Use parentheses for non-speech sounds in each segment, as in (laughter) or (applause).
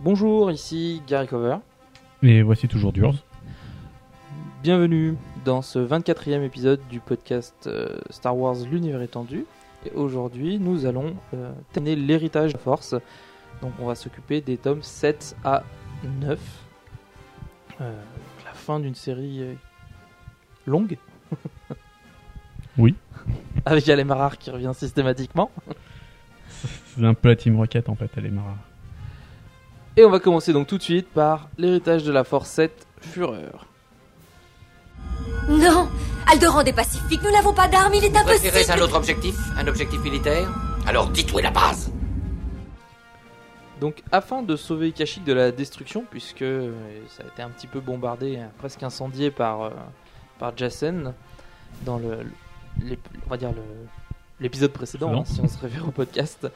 Bonjour, ici Gary Cover. Et voici toujours Durs. Bienvenue dans ce 24e épisode du podcast euh, Star Wars L'univers étendu. Et aujourd'hui, nous allons euh, terminer l'héritage de la Force. Donc, on va s'occuper des tomes 7 à 9. Euh, la fin d'une série euh, longue. (laughs) Oui. Avec Alemarar qui revient systématiquement. C'est un peu la Team Rocket en fait, marre. Et on va commencer donc tout de suite par l'héritage de la Force 7, Fureur. Non Alderan est pacifique, nous n'avons pas d'armes, il est Préférez un impossible autre objectif Un objectif militaire? Alors dites où est la base. Donc, afin de sauver Kashyyyk de la destruction, puisque euh, ça a été un petit peu bombardé, euh, presque incendié par, euh, par Jacen dans le, on va dire le- l'épisode précédent, hein, si on se réfère au podcast.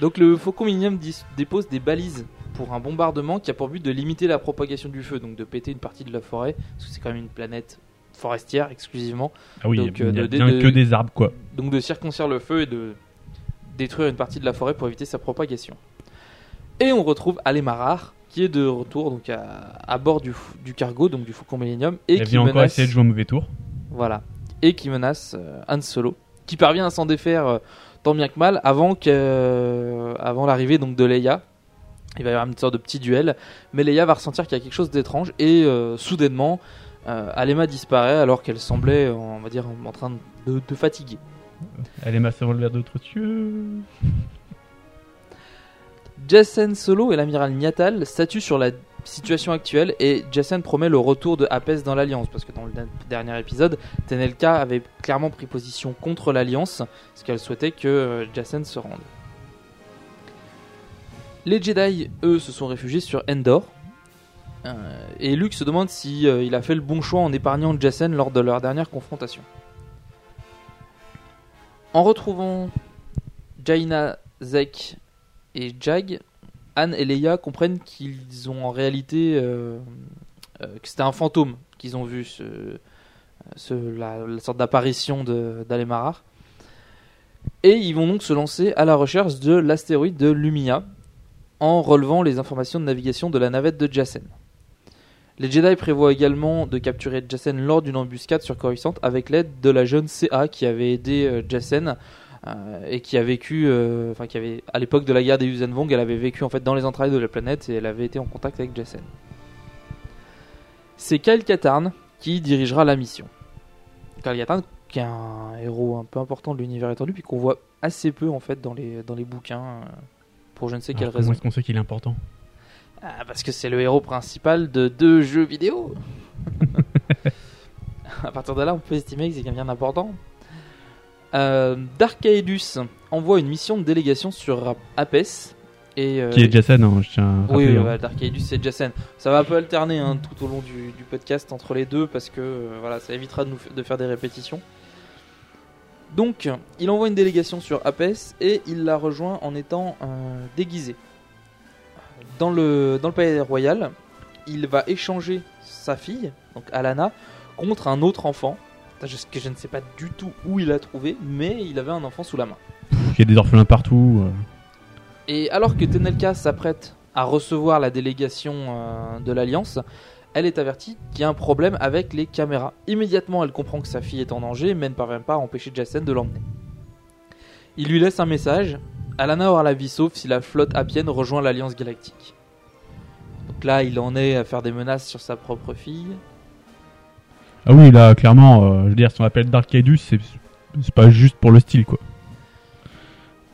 Donc, le Faucon Millennium dépose des balises pour un bombardement qui a pour but de limiter la propagation du feu, donc de péter une partie de la forêt, parce que c'est quand même une planète forestière exclusivement. Ah oui, Donc, il a euh, de- bien de- que des arbres quoi. donc de circoncire le feu et de détruire une partie de la forêt pour éviter sa propagation. Et on retrouve Alemarar qui est de retour donc à, à bord du, du cargo, donc du Faucon Millennium, et Elle qui vient encore menace, essayer de jouer au mauvais tour. voilà, et qui menace euh, Han Solo, qui parvient à s'en défaire euh, tant bien que mal avant que euh, avant l'arrivée donc de Leia. Il va y avoir une sorte de petit duel, mais Leia va ressentir qu'il y a quelque chose d'étrange et euh, soudainement, Alema disparaît alors qu'elle semblait, on va dire, en train de, de fatiguer. Elle est massée vers d'autres cieux. Jacen Solo et l'amiral Niatal statuent sur la situation actuelle et Jacen promet le retour de Apes dans l'Alliance parce que dans le dernier épisode, Tenelka avait clairement pris position contre l'Alliance parce qu'elle souhaitait que euh, Jacen se rende. Les Jedi, eux, se sont réfugiés sur Endor. Euh, et Luke se demande si euh, a fait le bon choix en épargnant Jacen lors de leur dernière confrontation. En retrouvant Jaina, Zek et Jag, Anne et Leia comprennent qu'ils ont en réalité euh, euh, que c'était un fantôme qu'ils ont vu, ce, la, sorte d'apparition d'Alemarar. Et ils vont donc se lancer à la recherche de l'astéroïde de Lumia en relevant les informations de navigation de la navette de Jacen. Les Jedi prévoient également de capturer Jacen lors d'une embuscade sur Coruscant avec l'aide de la jeune CA qui avait aidé euh, euh, et qui a vécu, euh, enfin qui avait à l'époque de la guerre des Yuuzhan Vong, elle avait vécu en fait dans les entrailles de la planète et elle avait été en contact avec Jacen. C'est Kyle Katarn qui dirigera la mission. Kyle Katarn qui est un héros un peu important de l'univers étendu puis qu'on voit assez peu en fait dans les dans les bouquins euh, pour je ne sais quelle Alors, raison. est-ce qu'on sait qu'il est important? Ah, parce que c'est le héros principal de deux jeux vidéo. (laughs) à partir de là, on peut estimer que c'est quelqu'un d'important. Euh, Dark Aedus envoie une mission de délégation sur Apes. Et, euh, Qui est Jason, hein, je tiens à oui, rappeler, hein. voilà, Dark Aedus et Jacen. Ça va un peu alterner hein, tout au long du, du podcast entre les deux parce que euh, voilà, ça évitera de, nous, de faire des répétitions. Donc, il envoie une délégation sur Apes et il la rejoint en étant euh, déguisé. Dans le, dans le palais royal, il va échanger sa fille, donc Alana, contre un autre enfant que je ne sais pas du tout où il l'a trouvé, mais il avait un enfant sous la main. Il y a des orphelins partout. euh. Et alors que Tenelka s'apprête à recevoir la délégation euh, de l'Alliance, elle est avertie qu'il y a un problème avec les caméras. Immédiatement, elle comprend que sa fille est en danger, mais ne parvient pas à empêcher Jacen de l'emmener. Il lui laisse un message. Alana aura la vie sauve si la flotte appienne rejoint l'Alliance Galactique. Donc là, il en est à faire des menaces sur sa propre fille. Ah oui, là, clairement, euh, je veux dire, si on appelle Dark Aidus, c'est pas juste pour le style, quoi.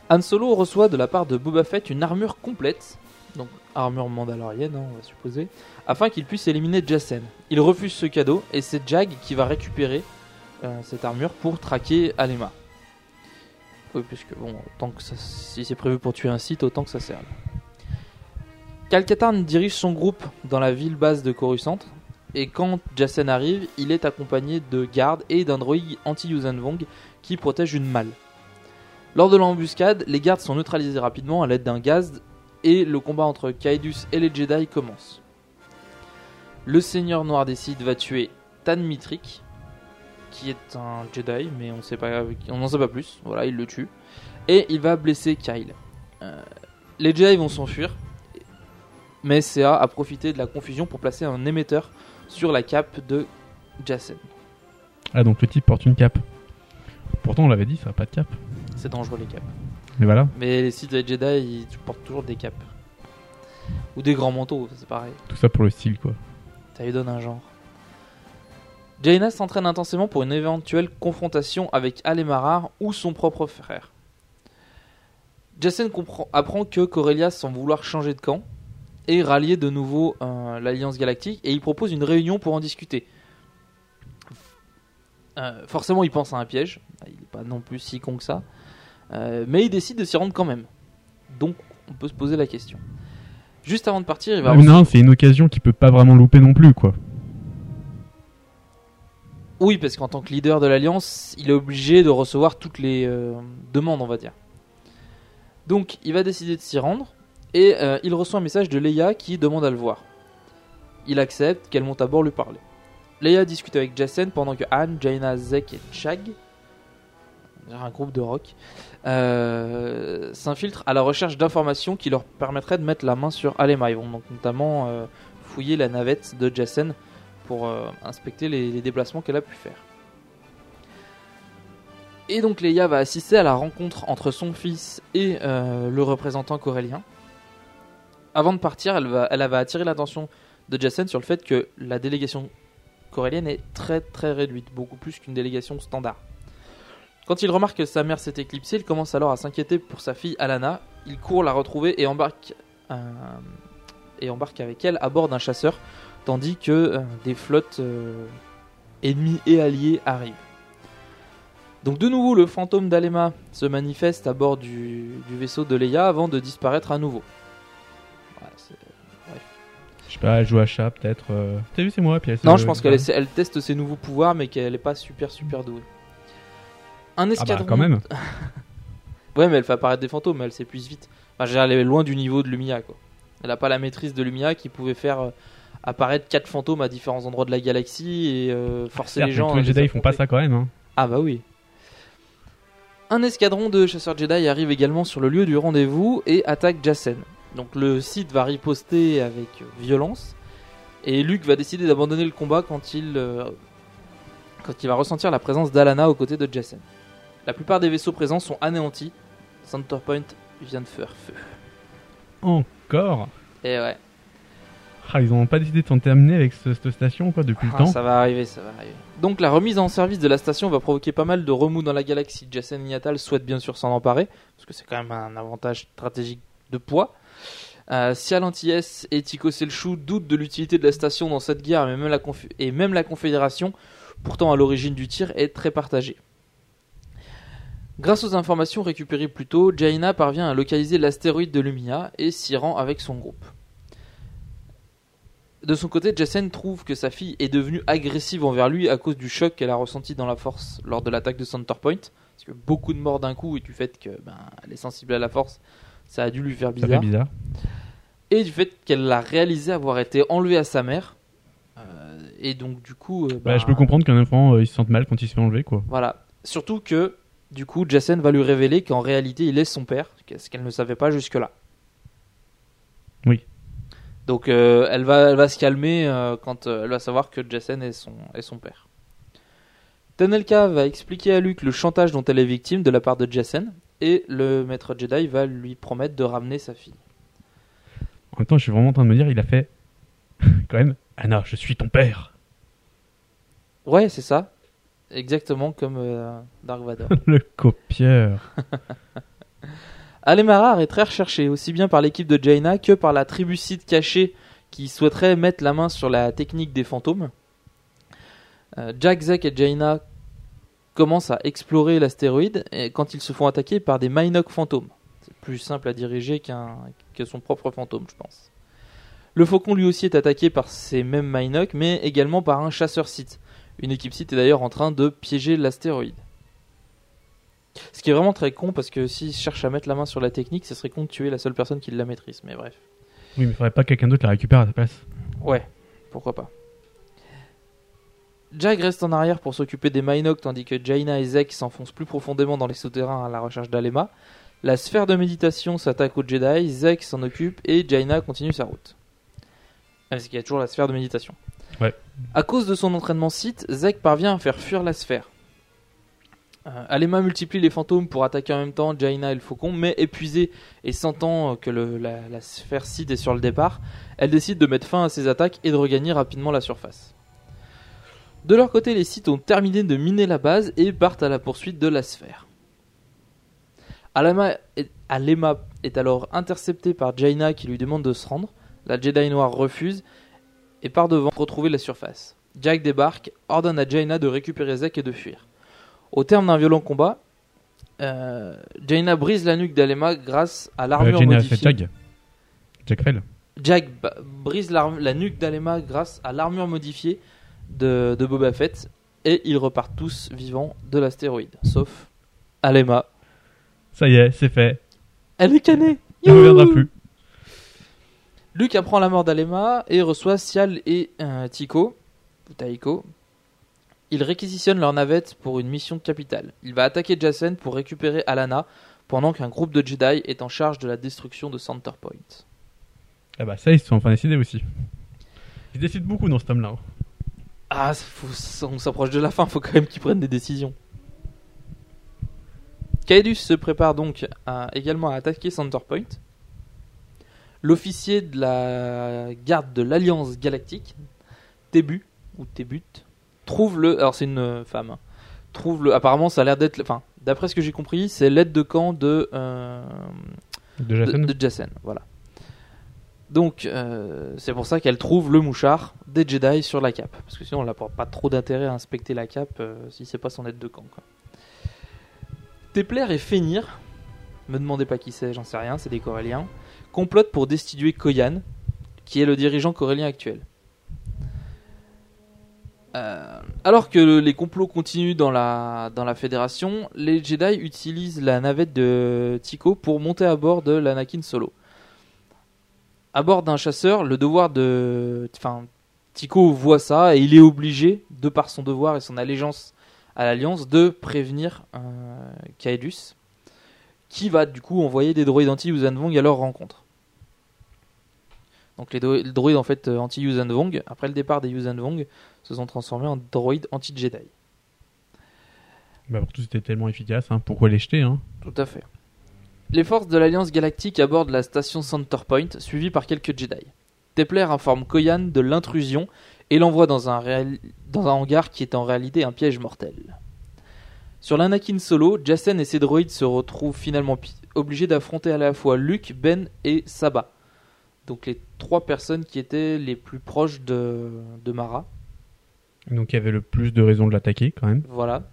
Han Solo reçoit de la part de Boba Fett une armure complète, donc armure mandalorienne, hein, on va supposer, afin qu'il puisse éliminer Jacen. Il refuse ce cadeau et c'est Jag qui va récupérer euh, cette armure pour traquer Alema. Oui, puisque bon, tant que si c'est prévu pour tuer un site, autant que ça serve. Cal-Katarn dirige son groupe dans la ville base de Coruscant, et quand Jacen arrive, il est accompagné de gardes et d'un droïde anti-Yuuzhan Vong qui protège une malle. Lors de l'embuscade, les gardes sont neutralisés rapidement à l'aide d'un gaz et le combat entre Kaidus et les Jedi commence. Le Seigneur Noir décide va tuer Tan Mitrik, qui est un Jedi, mais on n'en sait pas plus. Voilà, il le tue et il va blesser Kyle. Euh, les Jedi vont s'enfuir, mais CA a profité de la confusion pour placer un émetteur sur la cape de Jacen. Ah, donc le type porte une cape. Pourtant, on l'avait dit, ça a pas de cape. C'est dangereux les capes. Mais voilà, Mais les sites de Jedi, ils portent toujours des capes. Ou des grands manteaux, c'est pareil. tout ça pour le style, quoi. Ça lui donne un genre. Jaina s'entraîne intensément pour une éventuelle confrontation avec Alemarar ou son propre frère. Comprend- apprend que Corellia semble vouloir changer de camp et rallier de nouveau euh, l'Alliance Galactique et il propose une réunion pour en discuter. Euh, forcément, il pense à un piège. Il n'est pas non plus si con que ça. Euh, mais il décide de s'y rendre quand même. Donc, on peut se poser la question. Juste avant de partir, il va Ah, non, c'est une occasion qu'il peut pas vraiment louper non plus, quoi. Oui, parce qu'en tant que leader de l'Alliance, il est obligé de recevoir toutes les euh, demandes, on va dire. Donc, il va décider de s'y rendre, et euh, il reçoit un message de Leia qui demande à le voir. Il accepte qu'elle monte à bord lui parler. Leia discute avec Jacen pendant que Han, Jaina, Zek et Chag, un groupe de rock, euh, s'infiltrent à la recherche d'informations qui leur permettraient de mettre la main sur Alema. Ils vont donc notamment euh, fouiller la navette de Jacen pour inspecter les, les déplacements qu'elle a pu faire. Et donc Leia va assister à la rencontre entre son fils et le représentant corélien. Avant de partir, elle va, elle va attirer l'attention de Jacen sur le fait que la délégation corélienne est très très réduite, beaucoup plus qu'une délégation standard. Quand il remarque que sa mère s'est éclipsée, il commence alors à s'inquiéter pour sa fille Alana. Il court la retrouver et embarque, euh, et embarque avec elle à bord d'un chasseur tandis que euh, des flottes euh, ennemies et alliées arrivent. Donc de nouveau, le fantôme d'Alema se manifeste à bord du vaisseau de Leia avant de disparaître à nouveau. Je sais pas, elle joue à chat, peut-être. euh, T'as vu, c'est moi, puis elle se- non, je pense qu'elle elle teste ses nouveaux pouvoirs, mais qu'elle n'est pas super super douée. Un Ah bah, escadron. quand même. (laughs) Ouais, mais elle fait apparaître des fantômes, mais elle s'épuise vite. Enfin, elle est loin du niveau de Lumia, quoi. Elle a pas la maîtrise de Lumia qui pouvait faire euh, apparaître quatre fantômes à différents endroits de la galaxie et euh, forcer les gens. tous les les Jedi, ils font pas ça quand même, hein. Ah bah oui. Un escadron de chasseurs Jedi arrive également sur le lieu du rendez-vous et attaque Jacen. Donc le site va riposter avec euh, violence et Luke va décider d'abandonner le combat quand il, euh, quand il va ressentir la présence d'Alana aux côtés de Jacen. La plupart des vaisseaux présents sont anéantis. Centerpoint vient de faire feu. Encore Et ouais, Ah, ils ont pas décidé de s'en terminer avec ce- cette station, quoi, depuis Ah, le temps. ça va arriver, ça va arriver. Donc la remise en service de la station va provoquer pas mal de remous dans la galaxie. Jacen Niatal souhaite bien sûr s'en emparer, parce que c'est quand même un avantage stratégique de poids. Euh, Sial et Tico Selchou doutent de l'utilité de la station dans cette guerre, et même la Confédération, pourtant à l'origine du tir, est très partagée. Grâce aux informations récupérées plus tôt, Jaina parvient à localiser l'astéroïde de Lumia et s'y rend avec son groupe. De son côté, Jacen trouve que sa fille est devenue agressive envers lui à cause du choc qu'elle a ressenti dans la force lors de l'attaque de Centerpoint. Parce que beaucoup de morts d'un coup et du fait qu'elle est sensible à la force, ça a dû lui faire Ça bizarre. fait bizarre. Et du fait qu'elle a réalisé avoir été enlevée à sa mère. Euh, et donc du coup, euh, Bah, bah, je peux comprendre qu'un enfant euh, il se sente mal quand il se fait enlever quoi. Voilà. Surtout que, du coup, Jacen va lui révéler qu'en réalité, il est son père, ce qu'elle ne savait pas jusque-là. Oui. Donc, elle, va, elle va se calmer quand elle va savoir que Jacen est son, est son père. Tanelka va expliquer à Luke le chantage dont elle est victime de la part de Jacen, et le maître Jedi va lui promettre de ramener sa fille. En même temps, je suis vraiment en train de me dire, il a fait (laughs) quand même Anna, je suis ton père. Ouais, c'est ça. Exactement comme euh, Dark Vador. (laughs) Le copieur. (laughs) Alemarar est très recherché, aussi bien par l'équipe de Jaina que par la tribu Sith cachée qui souhaiterait mettre la main sur la technique des fantômes. Euh, Jack, Zek et Jaina commencent à explorer l'astéroïde quand ils se font attaquer par des Mynock fantômes. C'est plus simple à diriger qu'un que son propre fantôme, je pense. Le faucon lui aussi est attaqué par ces mêmes Mynock, mais également par un chasseur Sith. Une équipe Sith est d'ailleurs en train de piéger l'astéroïde. Ce qui est vraiment très con parce que s'ils cherchent à mettre la main sur la technique, ce serait con de tuer la seule personne qui la maîtrise. Mais bref. Oui, mais il faudrait pas que quelqu'un d'autre la récupère à ta place. Ouais, pourquoi pas. Jag reste en arrière pour s'occuper des Mynock tandis que Jaina et Zek s'enfoncent plus profondément dans les souterrains à la recherche d'Alema. La sphère de méditation s'attaque aux Jedi, Zek s'en occupe et Jaina continue sa route. Ah, Parce qu'il y a toujours la sphère de méditation. Ouais. À cause de son entraînement Sith, Zek parvient à faire fuir la sphère. Euh, Alema multiplie les fantômes pour attaquer en même temps Jaina et le faucon, mais épuisée et sentant que le- la, la sphère Sith est sur le départ, elle décide de mettre fin à ses attaques et de regagner rapidement la surface. De leur côté, les Sith ont terminé de miner la base et partent à la poursuite de la sphère. Alema est, Alema est alors interceptée par Jaina qui lui demande de se rendre. La Jedi noire refuse et part devant pour retrouver la surface. Jack débarque, ordonne à Jaina de récupérer Zek et de fuir. Au terme d'un violent combat, euh, Jaina brise la nuque d'Alema grâce à Euh, l'armure modifiée. fait Jag. Jack Fell. Jack brise la nuque d'Alema grâce à l'armure modifiée de, de Boba Fett et ils repartent tous vivants de l'astéroïde, sauf Alema. Ça y est, c'est fait. Elle est canée Il ne reviendra plus. Luke apprend la mort d'Alema et reçoit Sial et euh, Tico, ou Taiko. Il réquisitionne leur navette pour une mission capitale. Il va attaquer Jacen pour récupérer Alana pendant qu'un groupe de Jedi est en charge de la destruction de Center Point. Ah bah ça, ils se sont enfin décidés aussi. Ils décident beaucoup dans ce tome-là. hein. Ah, faut- on s'approche de la fin, faut quand même qu'ils prennent des décisions. Kaedus se prépare donc à- également à attaquer Center Point. L'officier de la garde de l'Alliance Galactique, Tébu, ou Tébut, trouve le. Alors c'est une femme. hein, trouve le. Apparemment, ça a l'air d'être. Enfin, d'après ce que j'ai compris, c'est l'aide de camp de. euh, De voilà. Donc, euh, c'est pour ça qu'elle trouve le mouchard des Jedi sur la cape. Parce que sinon, elle n'a pas trop d'intérêt à inspecter la cape euh, si c'est pas son aide de camp. Quoi. Templer et Fenir, me demandez pas qui c'est, j'en sais rien, c'est des Coréliens, complotent pour destituer Koyan, qui est le dirigeant corélien actuel. Euh, alors que les complots continuent dans la, dans la fédération, les Jedi utilisent la navette de Tico pour monter à bord de l'Anakin Solo. À bord d'un chasseur, le devoir de. Enfin, Tico voit ça et il est obligé, de par son devoir et son allégeance à l'Alliance, de prévenir euh, Kaedus, qui va du coup envoyer des droïdes anti-Yuuzhan à leur rencontre. Donc les, dro- les droïdes en fait euh, anti-Yuuzhan après le départ des Yuuzhan se sont transformés en droïdes anti-Jedi. Bah pour tout c'était tellement efficace, hein. pourquoi les jeter hein? Tout à fait. Les forces de l'Alliance Galactique abordent la station Centerpoint, suivies par quelques Jedi. Templer informe Koyan de l'intrusion et l'envoie dans, un réal- dans un hangar qui est en réalité un piège mortel. Sur l'Anakin Solo, Jacen et ses droïdes se retrouvent finalement pi- obligés d'affronter à la fois Luke, Ben et Saba. Donc les trois personnes qui étaient les plus proches de, de Mara. Donc il y avait le plus de raisons de l'attaquer quand même. Voilà.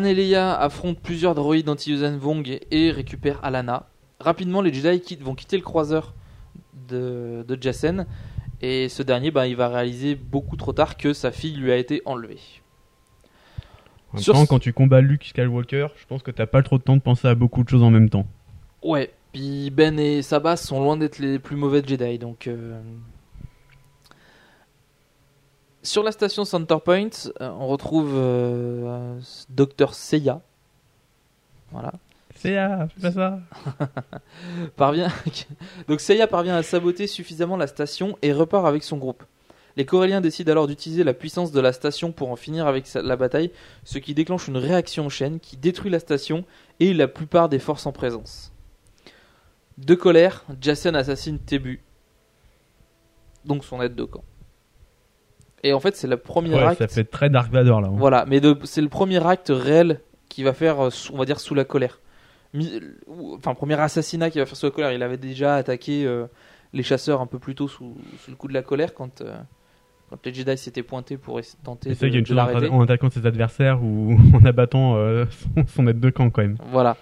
Leia affrontent plusieurs droïdes anti-Yuuzhan Vong et récupèrent Alana. Rapidement, les Jedi quittent- vont quitter le croiseur de, de Jacen et ce dernier, bah, il va réaliser beaucoup trop tard que sa fille lui a été enlevée. En Sur temps, quand tu combats Luke Skywalker, je pense que t'as pas trop de temps de penser à beaucoup de choses en même temps. Ouais, puis Ben et Sabas sont loin d'être les plus mauvais Jedi, donc... euh, Sur la station Centerpoint, euh, on retrouve euh, Dr Seiya. Voilà. Seiya, fais pas ça. (laughs) parvient... (laughs) Donc Seiya parvient à saboter suffisamment la station et repart avec son groupe. Les Coréliens décident alors d'utiliser la puissance de la station pour en finir avec la bataille, ce qui déclenche une réaction en chaîne qui détruit la station et la plupart des forces en présence. De colère, Jason assassine Tebu, donc son aide de camp. Et en fait, c'est le premier Ouais, acte. ça fait très Dark Vador là. hein. Voilà, mais c'est le premier acte réel qui va faire, euh, on va dire, sous la colère. Enfin, premier assassinat qui va faire sous la colère. Il avait déjà attaqué euh, les chasseurs un peu plus tôt sous, sous le coup de la colère quand, euh, quand les Jedi s'étaient pointés pour tenter de, qu'il y a une chose en, attaquant ses adversaires ou (laughs) en abattant euh, son, son aide de camp quand même. Voilà.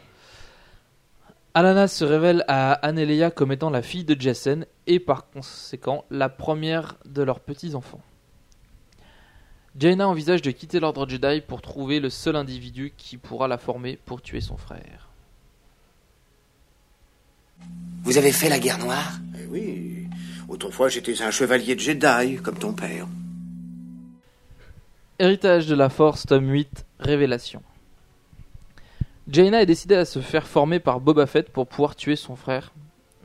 Alana se révèle à Leia comme étant la fille de Jason et par conséquent la première de leurs petits-enfants. Jaina envisage de quitter l'ordre Jedi pour trouver le seul individu qui pourra la former pour tuer son frère. Vous avez fait la guerre noire Oui. Autrefois, j'étais un chevalier de Jedi, comme ton père. Héritage de la Force, tome 8, Révélation. Jaina est décidée à se faire former par Boba Fett pour pouvoir tuer son frère.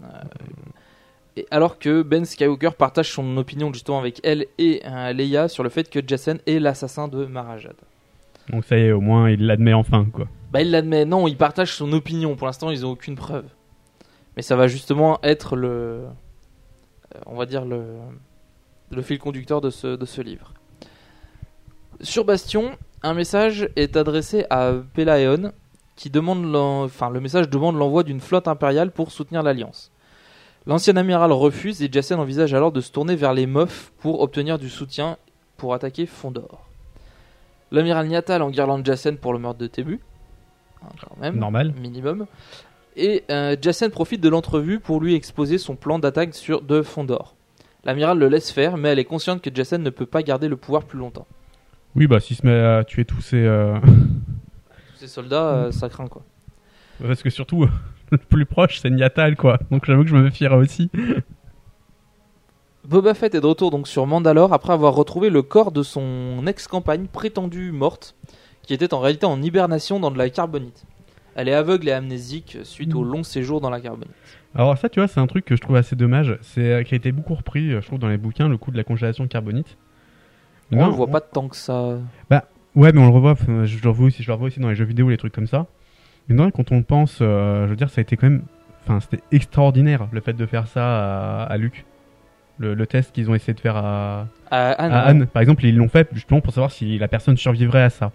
Euh, et alors que Ben Skywalker partage son opinion justement avec elle et euh, Leia sur le fait que Jason est l'assassin de Marajad. Donc ça y est, au moins il l'admet enfin quoi. Bah il l'admet, non, il partage son opinion. Pour l'instant, ils ont aucune preuve. Mais ça va justement être le, euh, on va dire le, le fil conducteur de ce, de ce livre. Sur Bastion, un message est adressé à Pelaeon qui demande, enfin le message demande l'envoi d'une flotte impériale pour soutenir l'alliance. L'ancien amiral refuse et Jacen envisage alors de se tourner vers les Moffs pour obtenir du soutien pour attaquer Fondor. L'amiral Niatal enguirlande Jacen pour le meurtre de Tebu. Hein, quand même, Normal. minimum. Et euh, Jacen profite de l'entrevue pour lui exposer son plan d'attaque sur de Fondor. L'amiral le laisse faire, mais elle est consciente que Jacen ne peut pas garder le pouvoir plus longtemps. Oui bah s'il se met à tuer tous ces... euh, Tous ces soldats, euh, ça craint quoi. (laughs) Parce que surtout, le plus proche c'est Niatal quoi. Donc j'avoue que je me méfierais aussi. (laughs) Boba Fett est de retour donc sur Mandalore après avoir retrouvé le corps de son ex-compagne prétendue morte, qui était en réalité en hibernation dans de la carbonite. Elle est aveugle et amnésique suite au long séjour dans la carbonite. Alors ça tu vois c'est un truc que je trouve assez dommage. C'est euh, qui a été beaucoup repris euh, je trouve dans les bouquins, le coup de la congélation carbonite. On Non, le voit pas tant que ça. Ouais, mais on le revoit, je le revois aussi, je le revois aussi dans les jeux vidéo, les trucs comme ça. Mais non, quand on pense, euh, je veux dire, ça a été quand même, enfin, c'était extraordinaire le fait de faire ça à, à Luke. Le, le test qu'ils ont essayé de faire à, À Anne, à Anne, par exemple, ils l'ont fait justement pour savoir si la personne survivrait à ça.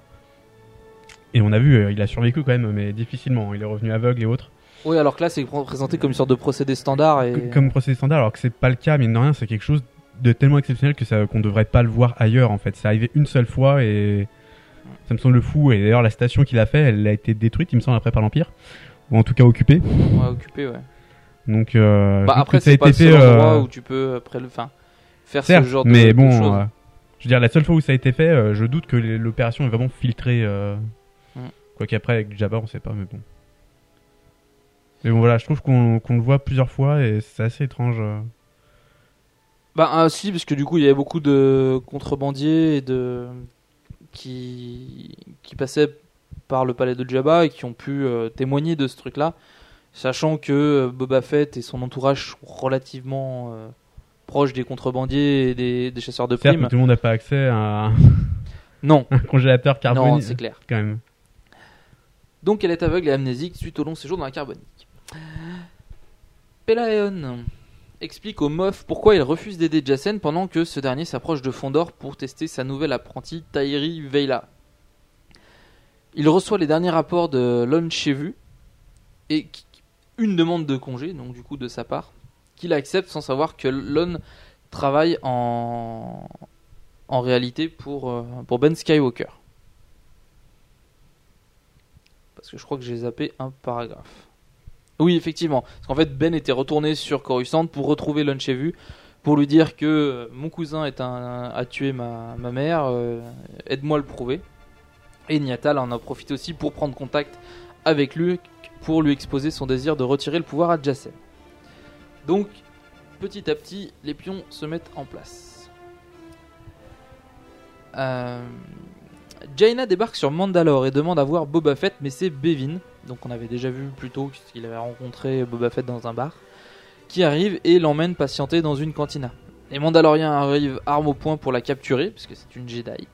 Et on a vu, euh, il a survécu quand même, mais difficilement. Il est revenu aveugle et autres. Oui, alors que là, c'est présenté comme une sorte de procédé standard. Et... Comme procédé standard, alors que c'est pas le cas, mais de rien, c'est quelque chose de tellement exceptionnel que ça qu'on devrait pas le voir ailleurs en fait. C'est arrivé une seule fois et ça me semble fou. Et d'ailleurs, la station qu'il a fait, elle a été détruite, il me semble, après par l'Empire, ou en tout cas occupée. On va occuper, ouais. Donc, euh, Bah, après, que ça a c'est pas le été seul fait. endroit euh, où tu peux après le, enfin, faire certes, ce genre de, mais de bon, choses. euh, je veux dire, la seule fois où ça a été fait, euh, je doute que l'opération est vraiment filtrée. Mm. Quoi qu'après, avec Jabba, on sait pas, mais bon. Mais bon, voilà, je trouve qu'on le voit plusieurs fois et c'est assez étrange. Bah ah, si, parce que du coup il y avait beaucoup de contrebandiers et de qui qui passaient par le palais de Jabba et qui ont pu euh, témoigner de ce truc-là, sachant que euh, Boba Fett et son entourage sont relativement euh, proches des contrebandiers et des, des chasseurs de primes. tout le monde n'a pas accès à un, (laughs) Non, un congélateur non, carbonique. c'est clair. quand même. Donc elle est aveugle et amnésique suite au long séjour dans la carbonique. Pelaeon explique au Moff pourquoi il refuse d'aider Jacen pendant que ce dernier s'approche de Fondor pour tester sa nouvelle apprentie Tairi Veila. Il reçoit les derniers rapports de Lon Chevu et une demande de congé, donc du coup de sa part, qu'il accepte sans savoir que Lon travaille en, en réalité pour, euh, pour Ben Skywalker. Parce que je crois que j'ai zappé un paragraphe. Oui, effectivement. Parce qu'en fait, Ben était retourné sur Coruscant pour retrouver Lunchevu, pour lui dire que euh, mon cousin a tué ma, ma mère, euh, aide-moi à le prouver. Et Niatal en a profité aussi pour prendre contact avec lui, pour lui exposer son désir de retirer le pouvoir à Jacen. Donc, petit à petit, les pions se mettent en place. Euh, Jaina débarque sur Mandalore et demande à voir Boba Fett, mais c'est Bevin, donc on avait déjà vu plus tôt qu'il avait rencontré Boba Fett dans un bar, qui arrive et l'emmène patienter dans une cantina. Les Mandaloriens arrivent armes au poing pour la capturer, puisque c'est une Jedi.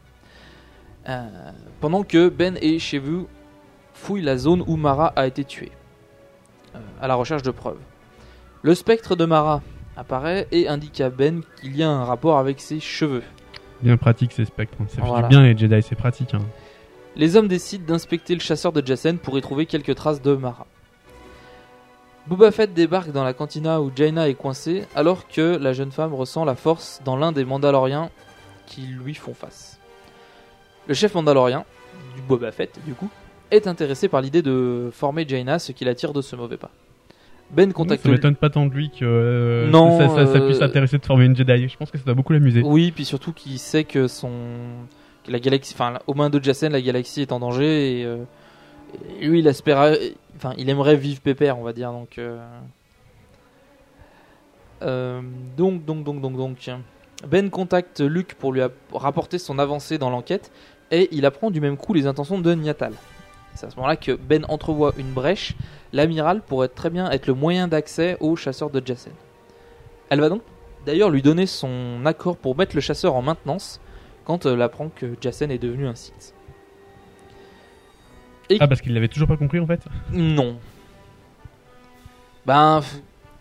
Euh, pendant que Ben et Shevu fouillent la zone où Mara a été tuée, euh, à la recherche de preuves. Le spectre de Mara apparaît et indique à Ben qu'il y a un rapport avec ses cheveux. Bien pratique ces spectres. hein. Ça Voilà. bien les Jedi, c'est pratique. hein. Les hommes décident d'inspecter le chasseur de Jacen pour y trouver quelques traces de Mara. Boba Fett débarque dans la cantina où Jaina est coincée alors que la jeune femme ressent la force dans l'un des Mandaloriens qui lui font face. Le chef Mandalorien, du Boba Fett du coup, est intéressé par l'idée de former Jaina, ce qui l'attire de ce mauvais pas. Ben contacte Ça m'étonne pas tant de lui que euh, Non, ça, ça- ça euh, puisse intéresser de former une Jedi. Je pense que ça doit beaucoup l'amuser. Oui, puis surtout qu'il sait que son que la galaxie, enfin aux mains de Jacen, la galaxie est en danger et, euh, et lui il espère, enfin il aimerait vivre pépère, on va dire. Donc euh, euh, donc donc donc donc donc Ben contacte Luke pour lui app- rapporter son avancée dans l'enquête et il apprend du même coup les intentions de Niatal. C'est à ce moment-là que Ben entrevoit une brèche. L'amiral pourrait très bien être le moyen d'accès au chasseur de Jacen. Elle va donc d'ailleurs lui donner son accord pour mettre le chasseur en maintenance quand elle apprend que Jacen est devenu un Sith. Ah, parce qu'il l'avait toujours pas compris en fait? Non. Ben,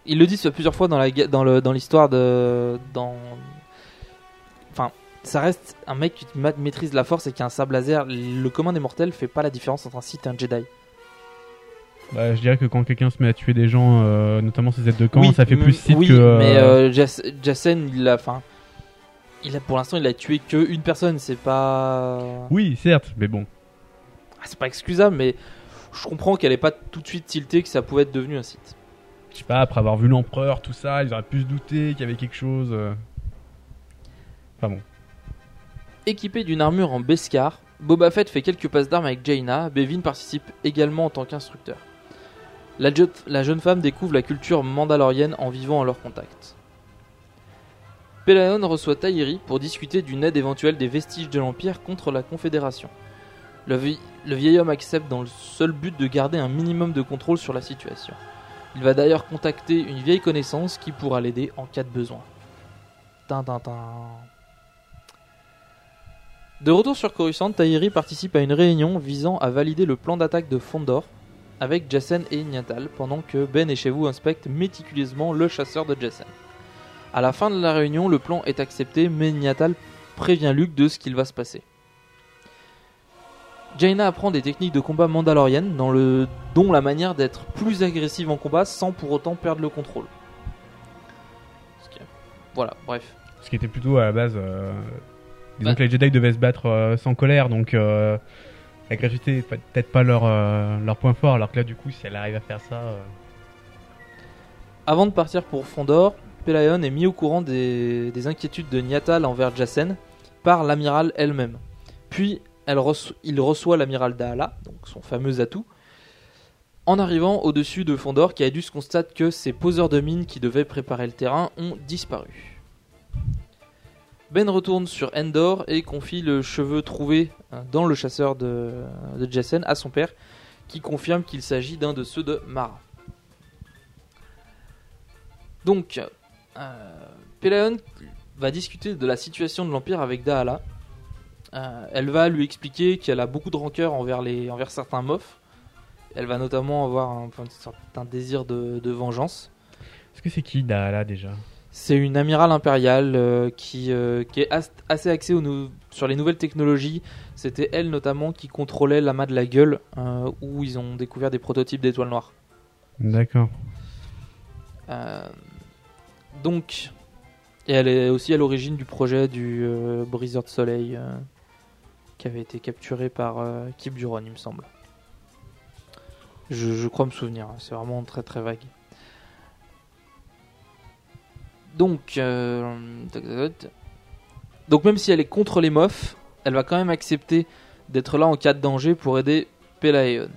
ils le disent plusieurs fois dans la ga- dans le dans l'histoire de dans. Ça reste un mec qui ma- maîtrise la force et qui a un sable laser. Le commun des mortels fait pas la différence entre un Sith et un Jedi. Bah, je dirais que quand quelqu'un se met à tuer des gens, euh, notamment ses aides de camp, Oui, ça fait plus Sith oui, que. euh, mais euh, Jas- Jacen, il a, enfin, il a pour l'instant, il a tué que une personne. C'est pas. Oui, certes, mais bon. Ah, c'est pas excusable, mais je comprends qu'elle est pas tout de suite tiltée que ça pouvait être devenu un site. Je sais pas, après avoir vu l'empereur, tout ça, ils auraient pu se douter qu'il y avait quelque chose. euh. Enfin bon. Équipé d'une armure en Beskar, Boba Fett fait quelques passes d'armes avec Jaina. Bevin participe également en tant qu'instructeur. La, je- la jeune femme découvre la culture mandalorienne en vivant à leur contact. Pelayon reçoit Tahiri pour discuter d'une aide éventuelle des vestiges de l'Empire contre la Confédération. Le, vie- le vieil homme accepte dans le seul but de garder un minimum de contrôle sur la situation. Il va d'ailleurs contacter une vieille connaissance qui pourra l'aider en cas de besoin. De retour sur Coruscant, Tahiri participe à une réunion visant à valider le plan d'attaque de Fondor avec Jacen et Niatal pendant que Ben et Chevu inspectent méticuleusement le chasseur de Jacen. À la fin de la réunion, le plan est accepté, mais Niatal prévient Luke de ce qu'il va se passer. Jaina apprend des techniques de combat mandaloriennes, dans le... dont la manière d'être plus agressive en combat sans pour autant perdre le contrôle. Voilà, bref. Ce qui était plutôt à la base. euh, Bah. que les Jedi devaient se battre euh, sans colère, donc euh, la gratuité n'est peut-être pas leur, euh, leur point fort, alors que là, du coup, si elle arrive à faire ça. Avant de partir pour Fondor, Pelayon est mis au courant des, des inquiétudes de Niatal envers Jacen par l'amiral elle-même. Puis elle reço- il reçoit l'amiral Daala, donc son fameux atout, en arrivant au-dessus de Fondor, qui a dû se constater que ses poseurs de mines qui devaient préparer le terrain ont disparu. Ben retourne sur Endor et confie le cheveu trouvé euh, dans le chasseur de, Jacen à son père, qui confirme qu'il s'agit d'un de ceux de Mara. Donc, euh, va discuter de la situation de l'Empire avec Daala. Euh, elle va lui expliquer qu'elle a beaucoup de rancœur envers, les, envers certains mofs. Elle va notamment avoir un, un désir de, vengeance. Est-ce que c'est qui Daala déjà? C'est une amirale impériale euh, qui, euh, qui est as- assez axée au sur les nouvelles technologies. C'était elle notamment qui contrôlait l'amas de la gueule euh, où ils ont découvert des prototypes d'étoiles noires. D'accord. Donc, et elle est aussi à l'origine du projet du briseur de soleil qui avait été capturé par Kip Duron, il me semble. Je, je crois me souvenir, hein, c'est vraiment très très vague. Donc, euh, donc même si elle est contre les mofs, elle va quand même accepter d'être là en cas de danger pour aider Pelaeon.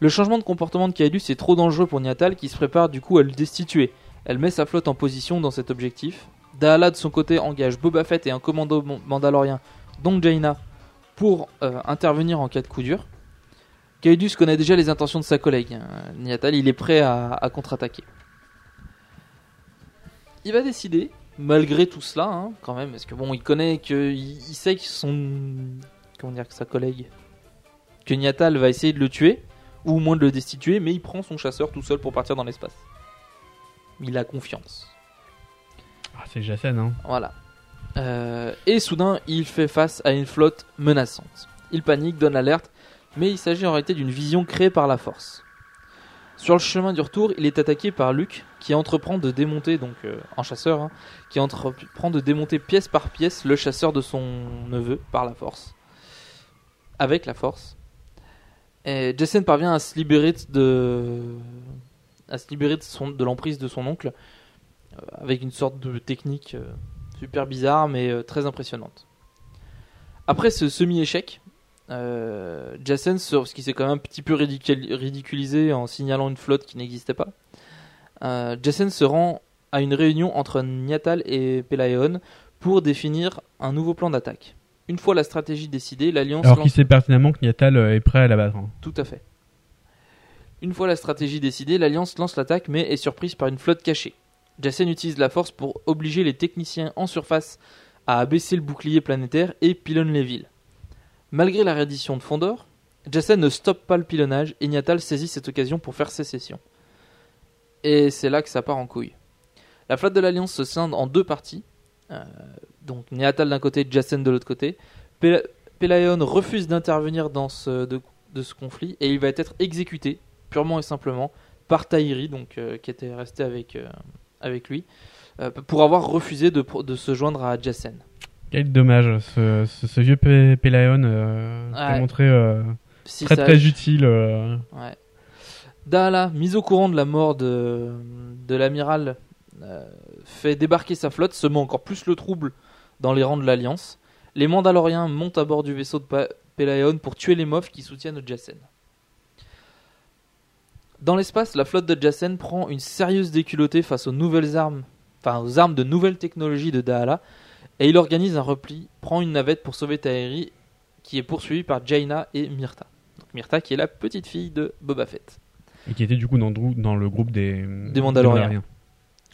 Le changement de comportement de Kaedus est trop dangereux pour Niatal qui se prépare du coup à le destituer. Elle met sa flotte en position dans cet objectif. Daala de son côté engage Boba Fett et un commando mandalorien donc Jaina, pour euh, intervenir en cas de coup dur. Kaidus connaît déjà les intentions de sa collègue. Euh, Niatal, il est prêt à contre-attaquer. Il va décider, malgré tout cela, hein, quand même, parce que bon, il connaît que, il, il sait que son, comment dire, que sa collègue, que Niatal va essayer de le tuer, ou au moins de le destituer, mais il prend son chasseur tout seul pour partir dans l'espace. Il a confiance. Ah, c'est Jacen, hein. Voilà. Euh, et soudain, il fait face à une flotte menaçante. Il panique, donne l'alerte, mais il s'agit en réalité d'une vision créée par la force. Sur le chemin du retour, il est attaqué par Luke, qui entreprend de démonter, donc euh, en chasseur, hein, qui entreprend de démonter pièce par pièce le chasseur de son neveu par la force. Avec la force. Et Jason parvient à se libérer de, à se libérer de, l'emprise de son oncle, euh, avec une sorte de technique euh, super bizarre, mais très impressionnante. Après ce semi-échec, euh, Jason, se- parce qu'il s'est quand même un petit peu ridicul- ridiculisé en signalant une flotte qui n'existait pas, euh, Jason se rend à une réunion entre Niatal et Pelaeon pour définir un nouveau plan d'attaque. Une fois la stratégie décidée, l'Alliance Alors lance- qu'il sait pertinemment que Niatal euh, est prêt à la battre. hein. tout à fait. Une fois la stratégie décidée, l'Alliance lance l'attaque mais est surprise par une flotte cachée. Jacen utilise la force pour obliger les techniciens en surface à abaisser le bouclier planétaire et pilonne les villes. Malgré la reddition de Fondor, Jacen ne stoppe pas le pilonnage et Niatal saisit cette occasion pour faire sécession. Et c'est là que ça part en couille. La flotte de l'Alliance se scinde en deux parties. Euh, donc Niatal d'un côté, Jacen de l'autre côté. Refuse d'intervenir dans ce, conflit et il va être exécuté purement et simplement par Tahiri, euh, qui était resté avec, euh, lui, pour avoir refusé de, se joindre à Jacen. Quel dommage, ce, ce, ce vieux Pelaeon euh, Ouais. montré euh, Si très très utile. euh. Ouais. Dala, mis au courant de la mort de, de l'amiral, euh, fait débarquer sa flotte, semant encore plus le trouble dans les rangs de l'Alliance. Les Mandaloriens montent à bord du vaisseau de Pelaeon pour tuer les mofs qui soutiennent Jacen. Dans l'espace, la flotte de Jacen prend une sérieuse déculottée face aux nouvelles armes, enfin aux armes de nouvelle technologie de Daala, et il organise un repli, prend une navette pour sauver Tahiri, qui est poursuivi par Jaina et Myrta. Donc Myrta qui est la petite fille de Boba Fett. Et qui était du coup dans, le groupe des, Des Mandaloriens.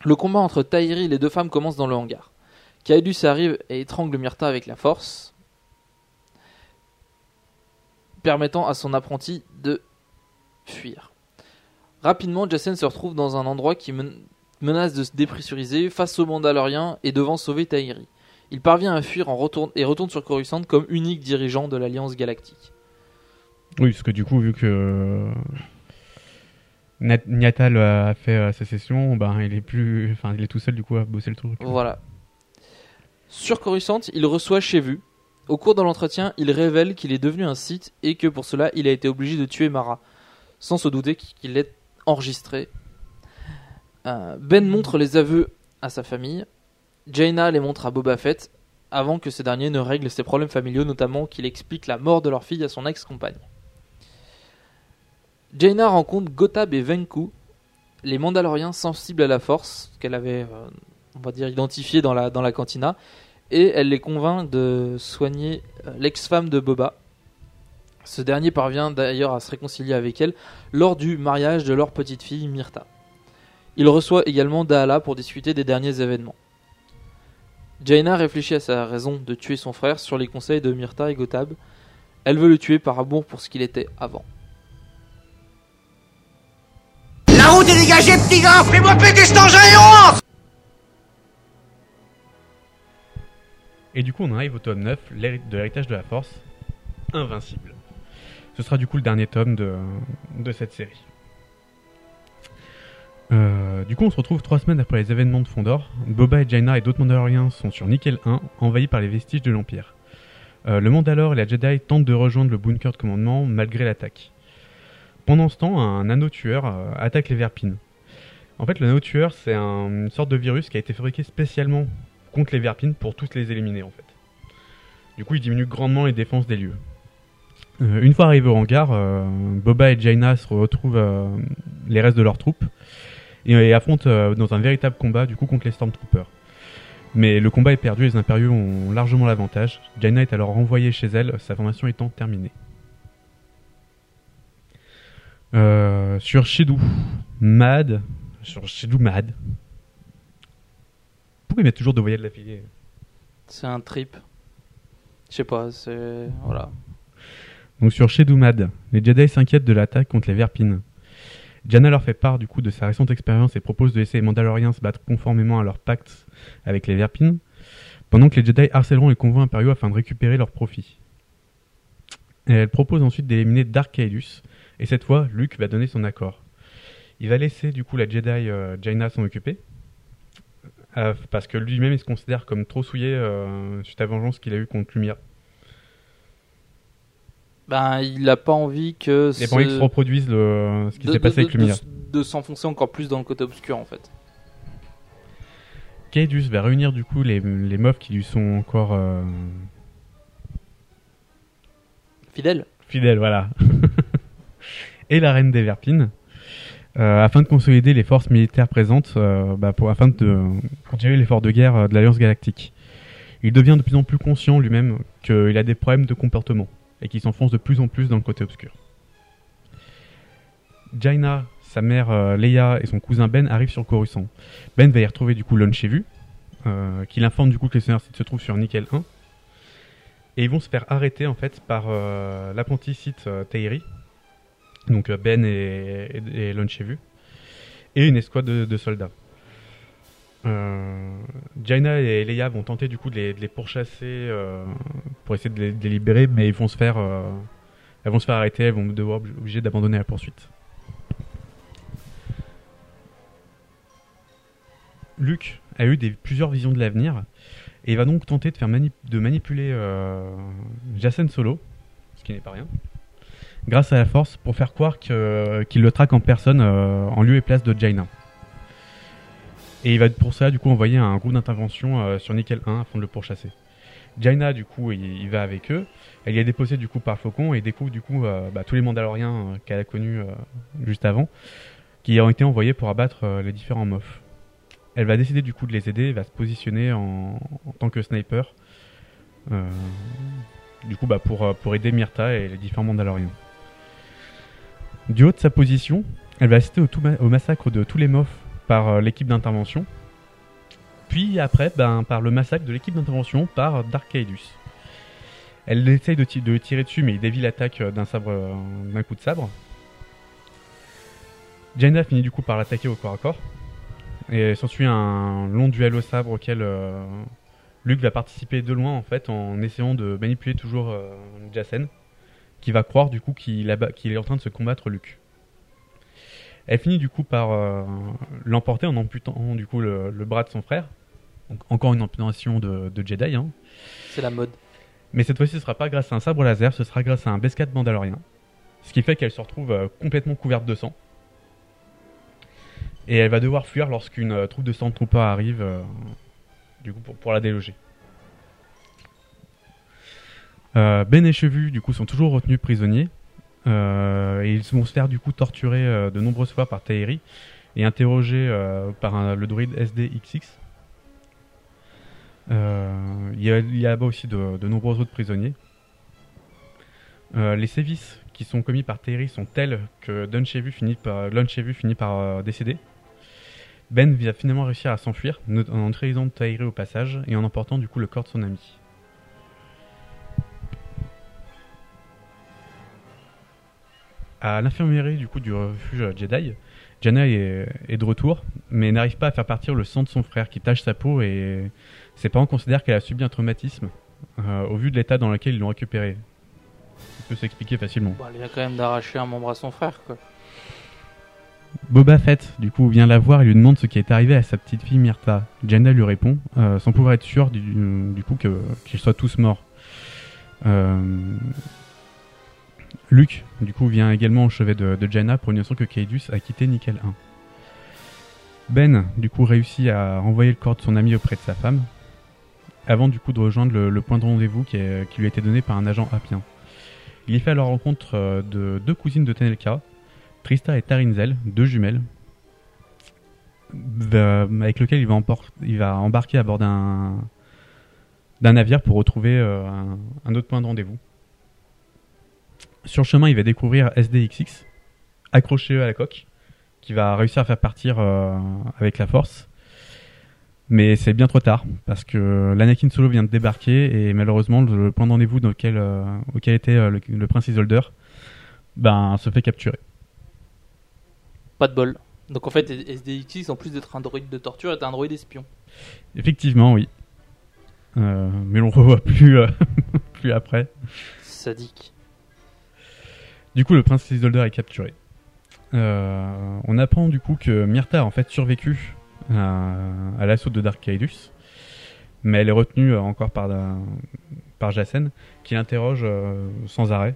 Le combat entre Tahiri et les deux femmes commence dans le hangar. Kaedus arrive et étrangle Myrta avec la force, permettant à son apprenti de fuir. Rapidement, Jacen se retrouve dans un endroit qui men- menace de se dépressuriser face aux Mandaloriens et devant sauver Tahiri. Il parvient à fuir en retourne, et retourne sur Coruscant comme unique dirigeant de l'Alliance Galactique. Oui, parce que du coup, vu que euh, Niatal a fait euh, sa session, ben il est plus, enfin il est tout seul du coup à bosser le truc. Voilà. Sur Coruscant, il reçoit Chevu. Au cours de l'entretien, il révèle qu'il est devenu un Sith et que pour cela, il a été obligé de tuer Mara, sans se douter qu'il l'ait enregistré. Euh, ben montre les aveux à sa famille. Jaina les montre à Boba Fett avant que ce dernier ne règle ses problèmes familiaux, notamment qu'il explique la mort de leur fille à son ex-compagne. Jaina rencontre Gotab et Venku, les Mandaloriens sensibles à la force qu'elle avait, euh, va dire, identifiés dans la, dans la cantina, et elle les convainc de soigner euh, l'ex-femme de Boba. Ce dernier parvient d'ailleurs à se réconcilier avec elle lors du mariage de leur petite fille Myrta. Il reçoit également Daala pour discuter des derniers événements. Jaina réfléchit à sa raison de tuer son frère sur les conseils de Myrta et Gotab. Elle veut le tuer par amour pour ce qu'il était avant. La route est dégagée, petit gars Fais-moi péter cet engin et on rentre Et du coup, on arrive au tome 9 l'héri- de l'héritage de la force, Invincible. Ce sera du coup le dernier tome de, de cette série. Euh, du coup, on se retrouve trois semaines après les événements de Fondor. Boba et Jaina et d'autres Mandaloriens sont sur Nickel 1, envahis par les vestiges de l'Empire. Euh, le Mandalore et la Jedi tentent de rejoindre le bunker de commandement malgré l'attaque. Pendant ce temps, un nano-tueur euh, attaque les Verpines. En fait, le nano-tueur, c'est un- une sorte de virus qui a été fabriqué spécialement contre les Verpines pour tous les éliminer en fait. Du coup, il diminue grandement les défenses des lieux. Une fois arrivés au hangar, Boba et Jaina se retrouvent les restes de leurs troupes et, et affrontent euh, dans un véritable combat du coup contre les Stormtroopers. Mais le combat est perdu et les impériaux ont largement l'avantage. Jaina est alors renvoyée chez elle, sa formation étant terminée. Euh, sur Shidu, Mad. Sur Shidu Mad. Pourquoi ils mettent toujours deux voyelles d'affilée C'est un trip. Je sais pas, c'est. Voilà. Donc sur Shedumad, les Jedi s'inquiètent de l'attaque contre les Verpines. Jaina leur fait part du coup de sa récente expérience et propose de laisser les Mandaloriens se battre conformément à leur pacte avec les Verpines, pendant que les Jedi harcèleront les convois impériaux afin de récupérer leurs profits. Elle propose ensuite d'éliminer Dark Caedus, et cette fois, Luke va donner son accord. Il va laisser du coup la Jedi euh, Jaina s'en occuper, euh, parce que lui-même il se considère comme trop souillé euh, suite à la vengeance qu'il a eu contre Lumia. Ben, il a pas envie que. Il a pas envie que se reproduise le, ce qui s'est passé de- avec Lumia. De, de s'enfoncer encore plus dans le côté obscur en fait. Caedus va réunir du coup les, les meufs qui lui sont encore euh, Fidèle. fidèles, voilà. (laughs) et la reine des Verpines, euh, afin de consolider les forces militaires présentes, euh, bah, pour, afin de continuer l'effort de guerre de l'Alliance Galactique. Il devient de plus en plus conscient lui-même qu'il a des problèmes de comportement et qu'il s'enfonce de plus en plus dans le côté obscur. Jaina, sa mère euh, Leia et son cousin Ben arrivent sur Coruscant. Ben va y retrouver du coup Lon Chevu, euh, qui l'informe du coup que les Seigneurs Sith se trouvent sur Nickel 1. Et ils vont se faire arrêter en fait par euh, l'apprenti Tahiri, donc Ben et, et, et et une escouade de, de soldats. Euh, Jaina et Leia vont tenter du coup de les, pourchasser euh, pour essayer de les, libérer, mais vont se faire, euh, elles vont se faire arrêter, elles vont devoir obli- obligées d'abandonner la poursuite. Luke a eu plusieurs visions de l'avenir et il va donc tenter de faire de manipuler Jacen Solo, ce qui n'est pas rien, grâce à la Force pour faire croire qu'il le traque en personne en lieu et place de Jaina. Et il va pour ça du coup envoyer un groupe d'intervention euh, sur Nickel 1 afin de le pourchasser. Jaina du coup il, va avec eux, elle est déposée du coup par Faucon et découvre du coup euh, bah, tous les Mandaloriens euh, qu'elle a connus juste avant, qui ont été envoyés pour abattre les différents mofs. Elle va décider du coup de les aider, et va se positionner en, tant que sniper, du coup bah, pour, aider Myrta et les différents Mandaloriens. Du haut de sa position, elle va assister au, au massacre de tous les mofs par euh, l'équipe d'intervention, puis après ben, par le massacre de l'équipe d'intervention par Dark Caedus. Elle essaye de, tirer dessus, mais il dévie l'attaque euh, d'un euh, coup de sabre. Jaina finit du coup par l'attaquer au corps à corps. Et s'ensuit un long duel au sabre auquel euh, Luke va participer de loin en fait en essayant de manipuler toujours euh, qui va croire du coup qu'il est en train de se combattre Luke. Elle finit du coup par euh, l'emporter en amputant du coup le, le bras de son frère. Donc, encore une amputation de, de Jedi. Hein. C'est la mode. Mais cette fois-ci, ce sera pas grâce à un sabre laser, ce sera grâce à un Bescat mandalorien. Ce qui fait qu'elle se retrouve euh, complètement couverte de sang. Et elle va devoir fuir lorsqu'une euh, troupe de Stormtroopers arrive, du coup, pour, pour la déloger. Ben et Chevelu, du coup, sont toujours retenus prisonniers. Euh, et ils vont se faire, du coup, torturer euh, de nombreuses fois par Tahiri et interrogés euh, par le druide SDXX. Il y a, là-bas aussi de, nombreux autres prisonniers. Les sévices qui sont commis par Tahiri sont tels que Don Chevu finit par, décéder. Ben va finalement réussir à s'enfuir en trahissant Tahiri au passage et en emportant du coup le corps de son ami. À l'infirmerie du coup du refuge Jedi, Jana est, est de retour, mais n'arrive pas à faire partir le sang de son frère qui tache sa peau et ses parents considèrent qu'elle a subi un traumatisme euh, au vu de l'état dans lequel ils l'ont récupérée. Ça peut s'expliquer facilement. Bon, il a quand même d'arracher un membre à son frère quoi. Boba Fett, du coup, vient la voir et lui demande ce qui est arrivé à sa petite fille Myrta. Janna lui répond, euh, sans pouvoir être sûr du, du coup que- qu'ils soient tous morts. Euh, Luke, du coup, vient également au chevet de, de Janna pour lui annoncer que Caedus a quitté Nickel 1. Ben, du coup, réussit à renvoyer le corps de son ami auprès de sa femme, avant du coup de rejoindre le, point de rendez-vous qui, lui a été donné par un agent apien. Il y fait alors rencontre euh, de deux cousines de Tenelka, Trista et Tarinzel, deux jumelles. va- avec lequel il va, embarquer à bord d'un navire pour retrouver euh, un autre point de rendez-vous. Sur le chemin, il va découvrir SDXX, accroché à la coque, qui va réussir à faire partir euh, avec la force. Mais c'est bien trop tard, parce que l'Anakin Solo vient de débarquer, et malheureusement, le, point de rendez-vous euh, auquel était euh, le, le prince Isolder ben, se fait capturer. Pas de bol. Donc en fait, SDXX, en plus d'être un droïde de torture, est un droïde espion. Effectivement, oui. Mais on le revoit plus, (laughs) plus après. Sadique. Du coup, le prince Isolder est capturé. Euh, on apprend du coup que Myrta a en fait survécu à, à l'assaut de Dark Kaidus, mais elle est retenue euh, encore par, par Jacen, qui l'interroge euh, sans arrêt.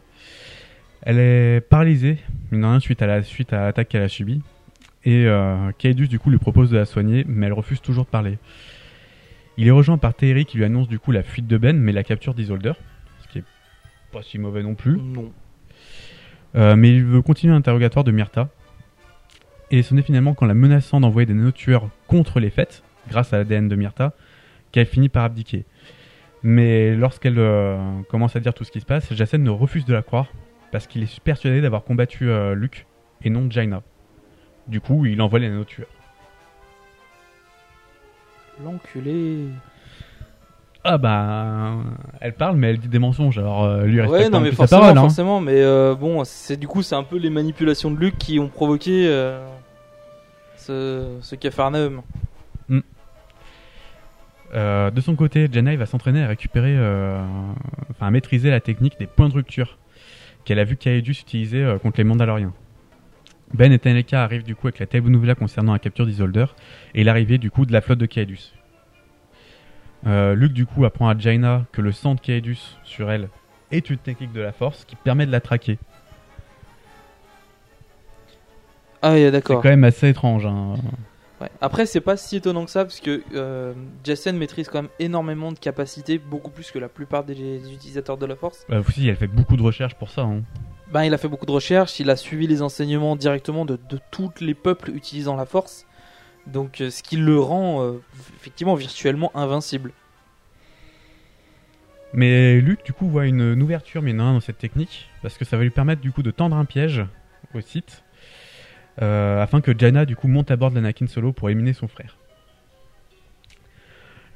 Elle est paralysée, mine rien, suite à la suite à l'attaque qu'elle a subie, et euh, du coup lui propose de la soigner, mais elle refuse toujours de parler. Il est rejoint par Terry qui lui annonce du coup la fuite de Ben, mais la capture d'Isolder, ce qui est pas si mauvais non plus. Euh, mais il veut continuer l'interrogatoire de Myrta. Et ce n'est finalement qu'en la menaçant d'envoyer des nanotueurs contre les fêtes, grâce à l'ADN de Myrta, qu'elle finit par abdiquer. Mais lorsqu'elle euh, commence à dire tout ce qui se passe, Jacen ne refuse de la croire, parce qu'il est persuadé d'avoir combattu euh, Luke et non Jaina. Du coup, il envoie les nanotueurs. L'enculé. Ah bah, elle parle, mais elle dit des mensonges, alors euh, lui respecte Ouais, pas non, mais sa forcément, parole. hein. forcément, mais euh, bon, c'est du coup, c'est un peu les manipulations de Luke qui ont provoqué euh, ce, ce cafarnaum. Euh, de son côté, Jedi va s'entraîner à récupérer, enfin à maîtriser la technique des points de rupture qu'elle a vu Kaedus utiliser contre les Mandaloriens. Ben et Tenelka arrivent du coup avec la table nouvelle concernant la capture d'Isolder et l'arrivée du coup de la flotte de Kaedus. Euh, Luke du coup apprend à Jaina que le sang de Kaedus sur elle est une technique de la force qui permet de la traquer. Ah, ouais, C'est d'accord. quand même assez étrange. hein. Ouais. Après, c'est pas si étonnant que ça, parce que euh, Jacen maîtrise quand même énormément de capacités, beaucoup plus que la plupart des, des utilisateurs de la Force. Euh, aussi, elle fait beaucoup de recherches pour ça. hein. Ben, il a fait beaucoup de recherches, il a suivi les enseignements directement de, de tous les peuples utilisant la Force, donc euh, ce qui le rend euh, effectivement virtuellement invincible. Mais Luke, du coup, voit une, ouverture, mais non, dans cette technique, parce que ça va lui permettre, du coup, de tendre un piège au site, euh, afin que Jaina, du coup, monte à bord de l'Anakin Solo pour éliminer son frère.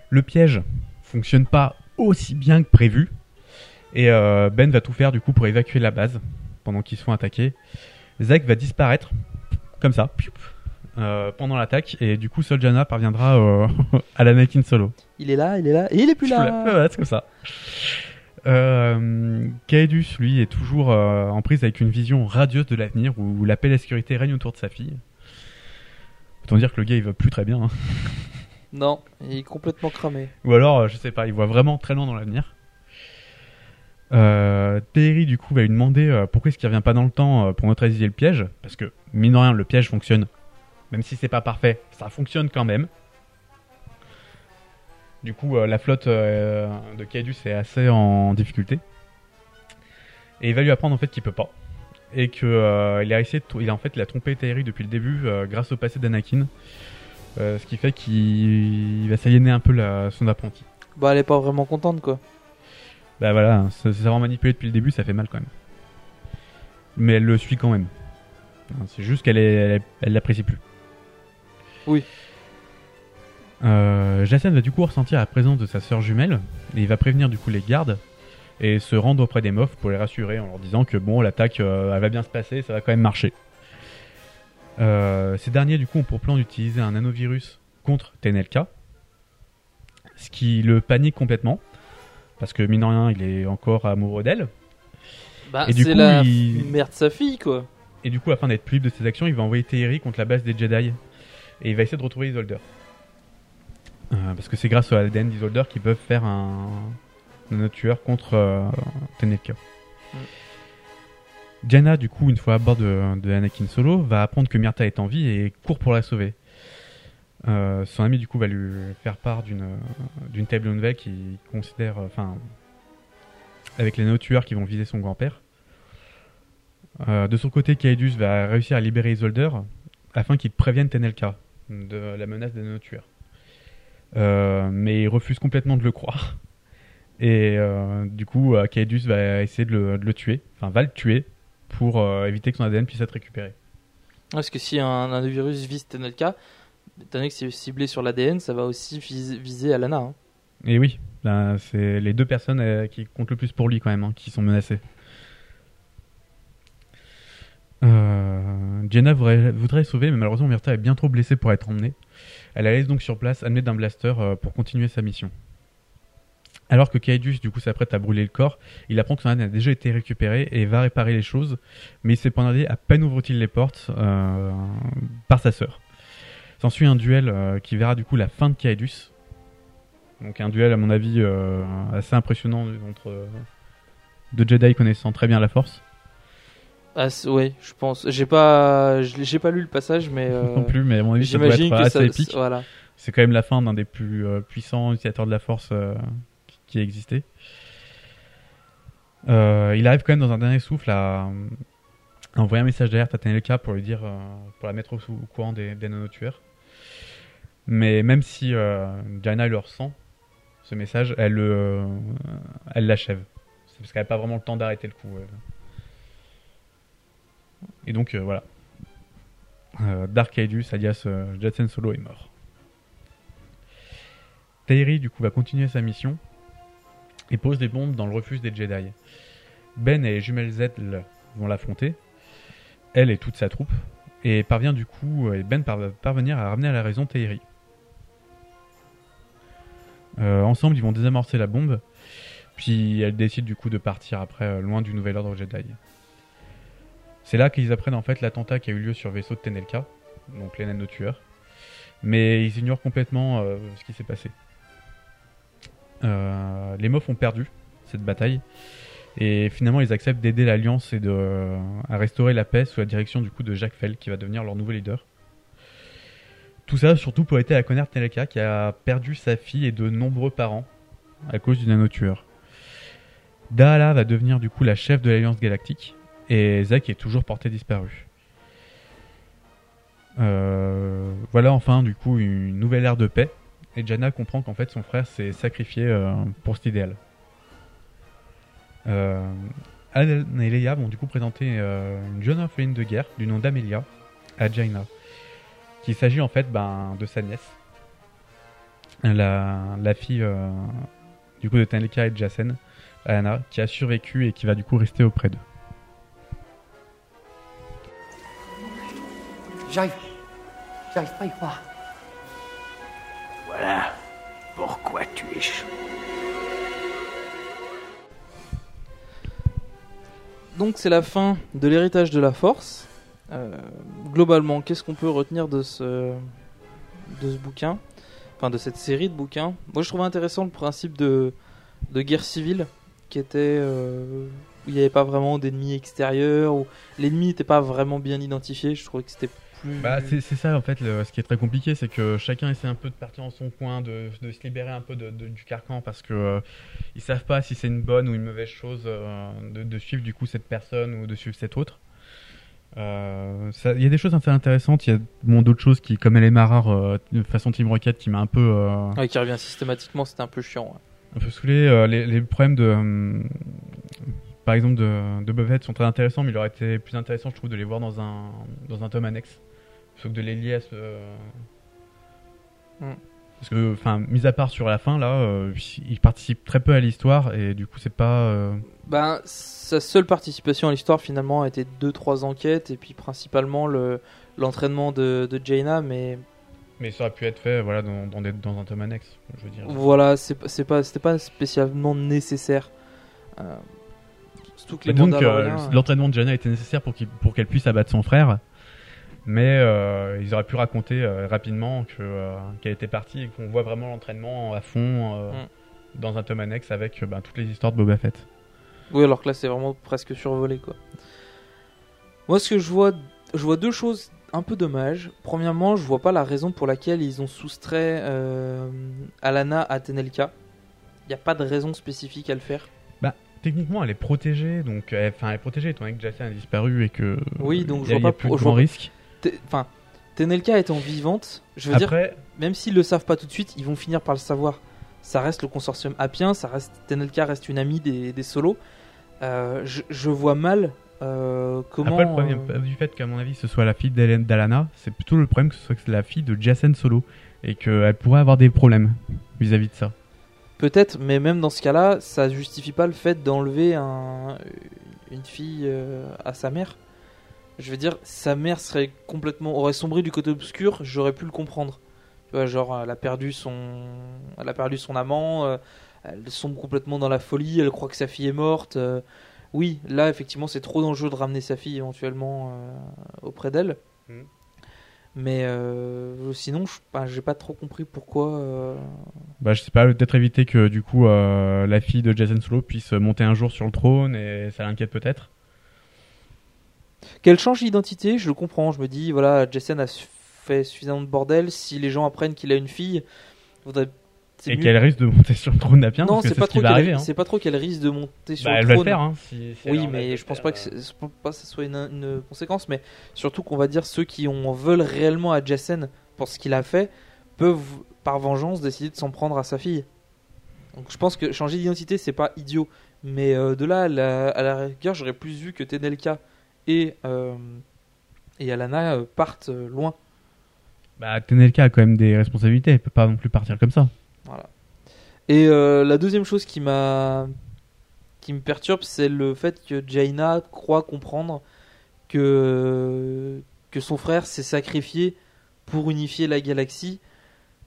Le piège fonctionne pas aussi bien que prévu, et Ben va tout faire, du coup, pour évacuer la base, pendant qu'ils se font attaquer. Zack va disparaître, comme ça, euh, pendant l'attaque, et du coup, seul Jaina parviendra euh, (laughs) à l'Anakin Solo. Il est là, il est là, et il est plus là. ouais, c'est comme ça. Euh, Kaedus, lui, est toujours euh, en prise avec une vision radieuse de l'avenir où la paix et la sécurité règnent autour de sa fille. Autant dire que le gars, il va plus très bien. hein. (laughs) Non, il est complètement cramé. Ou alors, euh, je sais pas, il voit vraiment très loin dans l'avenir. Euh, Terry, du coup, va lui demander euh, pourquoi est-ce qu'il revient pas dans le temps euh, pour neutraliser le piège. Parce que, mine de rien, le piège fonctionne. Même si c'est pas parfait, ça fonctionne quand même. Du coup, euh, la flotte euh, de Kaedus est assez en difficulté. Et il va lui apprendre en fait qu'il peut pas. Et que euh, il a essayé de il a en fait il a trompé Terry depuis le début grâce au passé d'Anakin. Ce qui fait qu'il il va s'aliéner un peu la- son apprenti. Bah, elle est pas vraiment contente, quoi. Bah voilà, se savoir manipuler depuis le début, ça fait mal quand même. Mais elle le suit quand même. Hein, C'est juste qu'elle elle l'apprécie plus. Oui. Euh, va du coup ressentir la présence de sa sœur jumelle et il va prévenir du coup les gardes et se rendre auprès des mofs pour les rassurer en leur disant que bon l'attaque euh, elle va bien se passer, ça va quand même marcher. Euh, ces derniers du coup ont pour plan d'utiliser un nanovirus contre Tenelka, ce qui le panique complètement parce que mine de rien il est encore amoureux d'elle Bah, Et du c'est coup, la il- mère de sa fille, quoi. et du coup afin d'être plus libre de ses actions il va envoyer Tehiri contre la base des Jedi et il va essayer de retrouver Isolder. Euh, parce que c'est grâce à l'ADN d'Isolder qu'ils peuvent faire un, un tueur contre euh, Tenelka. Jaina, du coup, une fois à bord de, de Anakin Solo, va apprendre que Myrta est en vie et court pour la sauver. Euh, son ami, du coup, va lui faire part d'une d'une table nouvelle qui considère, enfin, avec les tueurs qui vont viser son grand-père. De son côté, Kaedus va réussir à libérer Isolder afin qu'il prévienne Tenelka. De la menace des nanotueurs. Euh, mais il refuse complètement de le croire. Et euh, du coup, euh, Kaedus va essayer de le, de le tuer, enfin va le tuer pour euh, éviter que son ADN puisse être récupéré. Parce que si un, un virus vise TNLK, étant donné que c'est ciblé sur l'ADN, ça va aussi vis- viser Alana. hein. Et oui, c'est les deux personnes euh, qui comptent le plus pour lui quand même, hein, qui sont menacées. Euh, Jenna voudrait, sauver, mais malheureusement Myrta est bien trop blessée pour être emmenée. Elle la laisse donc sur place, amenée d'un blaster euh, pour continuer sa mission. Alors que Kaidus du coup s'apprête à brûler le corps, il apprend que son âne a déjà été récupéré et va réparer les choses, mais il s'est poignardé à peine ouvre-t-il les portes euh, par sa sœur. S'ensuit un duel qui verra du coup la fin de Kaidus. Donc un duel à mon avis assez impressionnant entre deux Jedi connaissant très bien la Force. Ah, ouais, je pense. J'ai pas, j'ai pas lu le passage, mais (laughs) euh, non plus, mais à mon avis ça doit être j'imagine que assez ça, épique. Voilà. C'est quand même la fin d'un des plus euh, puissants utilisateurs de la Force euh, qui- qui a existé. Euh, il arrive quand même dans un dernier souffle à, à envoyer un message d'alerte à TNLK pour lui dire, euh, pour la mettre au, au courant des, des nanotueurs. Mais même si euh, Jaina le ressent, ce message, elle euh, elle l'achève. C'est parce qu'elle n'a pas vraiment le temps d'arrêter le coup. euh. Et donc euh, voilà. Euh, Dark Aedus, alias euh, Jetson Solo, est mort. Tairi, du coup, va continuer sa mission et pose des bombes dans le refuge des Jedi. Ben et les jumelles vont l'affronter, elle et toute sa troupe, et parvient du coup, Ben par- parvenir à ramener à la raison Tairi. Ensemble, ils vont désamorcer la bombe, puis elle décide du coup de partir après, loin du nouvel ordre Jedi. C'est là qu'ils apprennent en fait l'attentat qui a eu lieu sur le vaisseau de Tenelka, donc les nanotueurs, mais ils ignorent complètement euh, ce qui s'est passé. Euh, les Moffs ont perdu cette bataille, et finalement ils acceptent d'aider l'Alliance et de, restaurer la paix sous la direction du coup de Jacques Fell, qui va devenir leur nouveau leader. Tout ça surtout pour aider à connaître Tenelka, qui a perdu sa fille et de nombreux parents à cause du nanotueur. Daala va devenir du coup la chef de l'Alliance Galactique, et Zack est toujours porté disparu. Euh, voilà enfin du coup une nouvelle ère de paix, et Jana comprend qu'en fait son frère s'est sacrifié euh, pour cet idéal. Euh, et Leia vont du coup présenter euh, une jeune orpheline de guerre du nom d'Amelia à Jaina, qu'il s'agit en fait ben, de sa nièce, la, fille du coup de Tanlika et Jacen, Anna, qui a survécu et qui va du coup rester auprès d'eux. J'arrive. J'arrive pas à y croire. Voilà pourquoi tu échoues. Donc c'est la fin de l'héritage de la force. Euh, globalement, qu'est-ce qu'on peut retenir de ce de ce bouquin, enfin de cette série de bouquins? Moi, je trouvais intéressant le principe de de guerre civile, qui était euh, où il n'y avait pas vraiment d'ennemis extérieurs, où l'ennemi n'était pas vraiment bien identifié. Je trouvais que c'était plus. Bah, c'est c'est ça en fait, le- ce qui est très compliqué, c'est que chacun essaie un peu de partir dans son coin, de, de se libérer un peu de, de- du carcan parce que euh, ils savent pas si c'est une bonne ou une mauvaise chose euh, de, de suivre du coup cette personne ou de suivre cette autre. Euh, Il y a des choses assez intéressantes, il y a bon, d'autres choses qui, comme elle est marrare, euh, de façon Team Rocket, qui m'a un peu, euh, Ouais, qui revient systématiquement, c'était un peu chiant. ouais. un peu saoulé. Euh, les, les problèmes de, hum, par exemple, de, de Boba Fett sont très intéressants, mais il aurait été plus intéressant, je trouve, de les voir dans un, dans un tome annexe, plutôt que de les lier à ce. Mm. Parce que, enfin, mis à part sur la fin, là, euh, il participe très peu à l'histoire et du coup, c'est pas. euh, Ben, sa seule participation à l'histoire finalement a été 2-3 enquêtes et puis principalement le l'entraînement de, de Jaina, mais Mais ça aurait pu être fait, voilà, dans, dans, des- dans un tome annexe, je veux dire. voilà, c'est pas- c'est pas c'était pas spécialement nécessaire. Euh, surtout que les donc, euh, euh, l'entraînement de Jana était nécessaire pour qu'il- pour qu'elle puisse abattre son frère. Mais euh, ils auraient pu raconter euh, rapidement euh, qu'elle était partie et qu'on voit vraiment l'entraînement à fond Mm. dans un tome annexe avec ben, toutes les histoires de Boba Fett. Oui, alors que là c'est vraiment presque survolé quoi. Moi, ce que je vois, je vois deux choses un peu dommages. Premièrement, je vois pas la raison pour laquelle ils ont soustrait Alana à Tenelka. Il n'y a pas de raison spécifique à le faire. Bah, techniquement, elle est protégée, donc enfin, elle est protégée étant donné que Jacen a disparu et que Oui, donc je vois pas plus je vois risque. Enfin, Tenelka étant vivante, je veux dire, même s'ils le savent pas tout de suite, ils vont finir par le savoir. Ça reste le consortium Appien, ça reste Tenelka reste une amie des, des solos. Euh, je, je vois mal euh, comment. après, le problème euh, du fait qu'à mon avis ce soit la fille d'Alana, c'est plutôt le problème que ce soit la fille de Jason Solo et qu'elle pourrait avoir des problèmes vis-à-vis de ça. Peut-être, mais même dans ce cas-là, ça justifie pas le fait d'enlever un, une fille euh, à sa mère. Je veux dire, sa mère serait complètement aurait sombré du côté obscur, j'aurais pu le comprendre. Tu vois, genre elle a perdu son, elle a perdu son amant, euh, elle sombre complètement dans la folie, elle croit que sa fille est morte. euh, oui, là effectivement, c'est trop dangereux de ramener sa fille éventuellement euh, auprès d'elle. Mhm. Mais euh, sinon, je bah, j'ai pas trop compris pourquoi. euh, Bah, je sais pas, peut-être éviter que du coup euh, la fille de Jason Solo puisse monter un jour sur le trône et ça l'inquiète peut-être. Qu'elle change d'identité, je le comprends. Je me dis, voilà, Jason a fait suffisamment de bordel. Si les gens apprennent qu'il a une fille, faudrait. Et qu'elle risque de monter sur le trône d'Apien Non, c'est pas ce hein. c'est pas trop qu'elle risque de monter sur Bah, le elle va le trône. faire. Hein, si- si elle oui, mais le je pense pas que, pas que ce soit une, une conséquence. Mais surtout qu'on va dire ceux qui en veulent réellement à Jason pour ce qu'il a fait peuvent, par vengeance, décider de s'en prendre à sa fille. Donc je pense que changer d'identité, c'est pas idiot. Mais euh, de là, à la, à la rigueur, j'aurais plus vu que Tenelka et, euh, et Alana euh, partent euh, loin. Bah, Tenelka a quand même des responsabilités, elle peut pas non plus partir comme ça. Voilà. Et la deuxième chose qui m'a qui me perturbe, c'est le fait que Jaina croit comprendre que que son frère s'est sacrifié pour unifier la galaxie.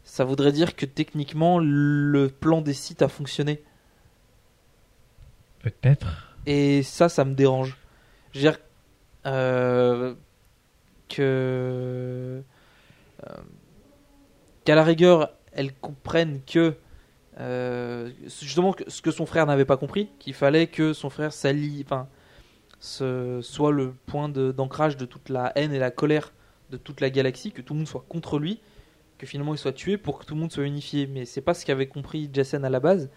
Ça voudrait dire que techniquement le plan des sites a fonctionné. Peut-être. Et ça, ça me dérange. Je veux dire euh, euh, qu'à la rigueur, elle comprenne que euh, justement ce que son frère n'avait pas compris, qu'il fallait que son frère s'allie, enfin, soit le point d'ancrage de toute la haine et la colère de toute la galaxie, que tout le monde soit contre lui, que finalement il soit tué pour que tout le monde soit unifié. Mais c'est pas ce qu'avait compris Jason à la base,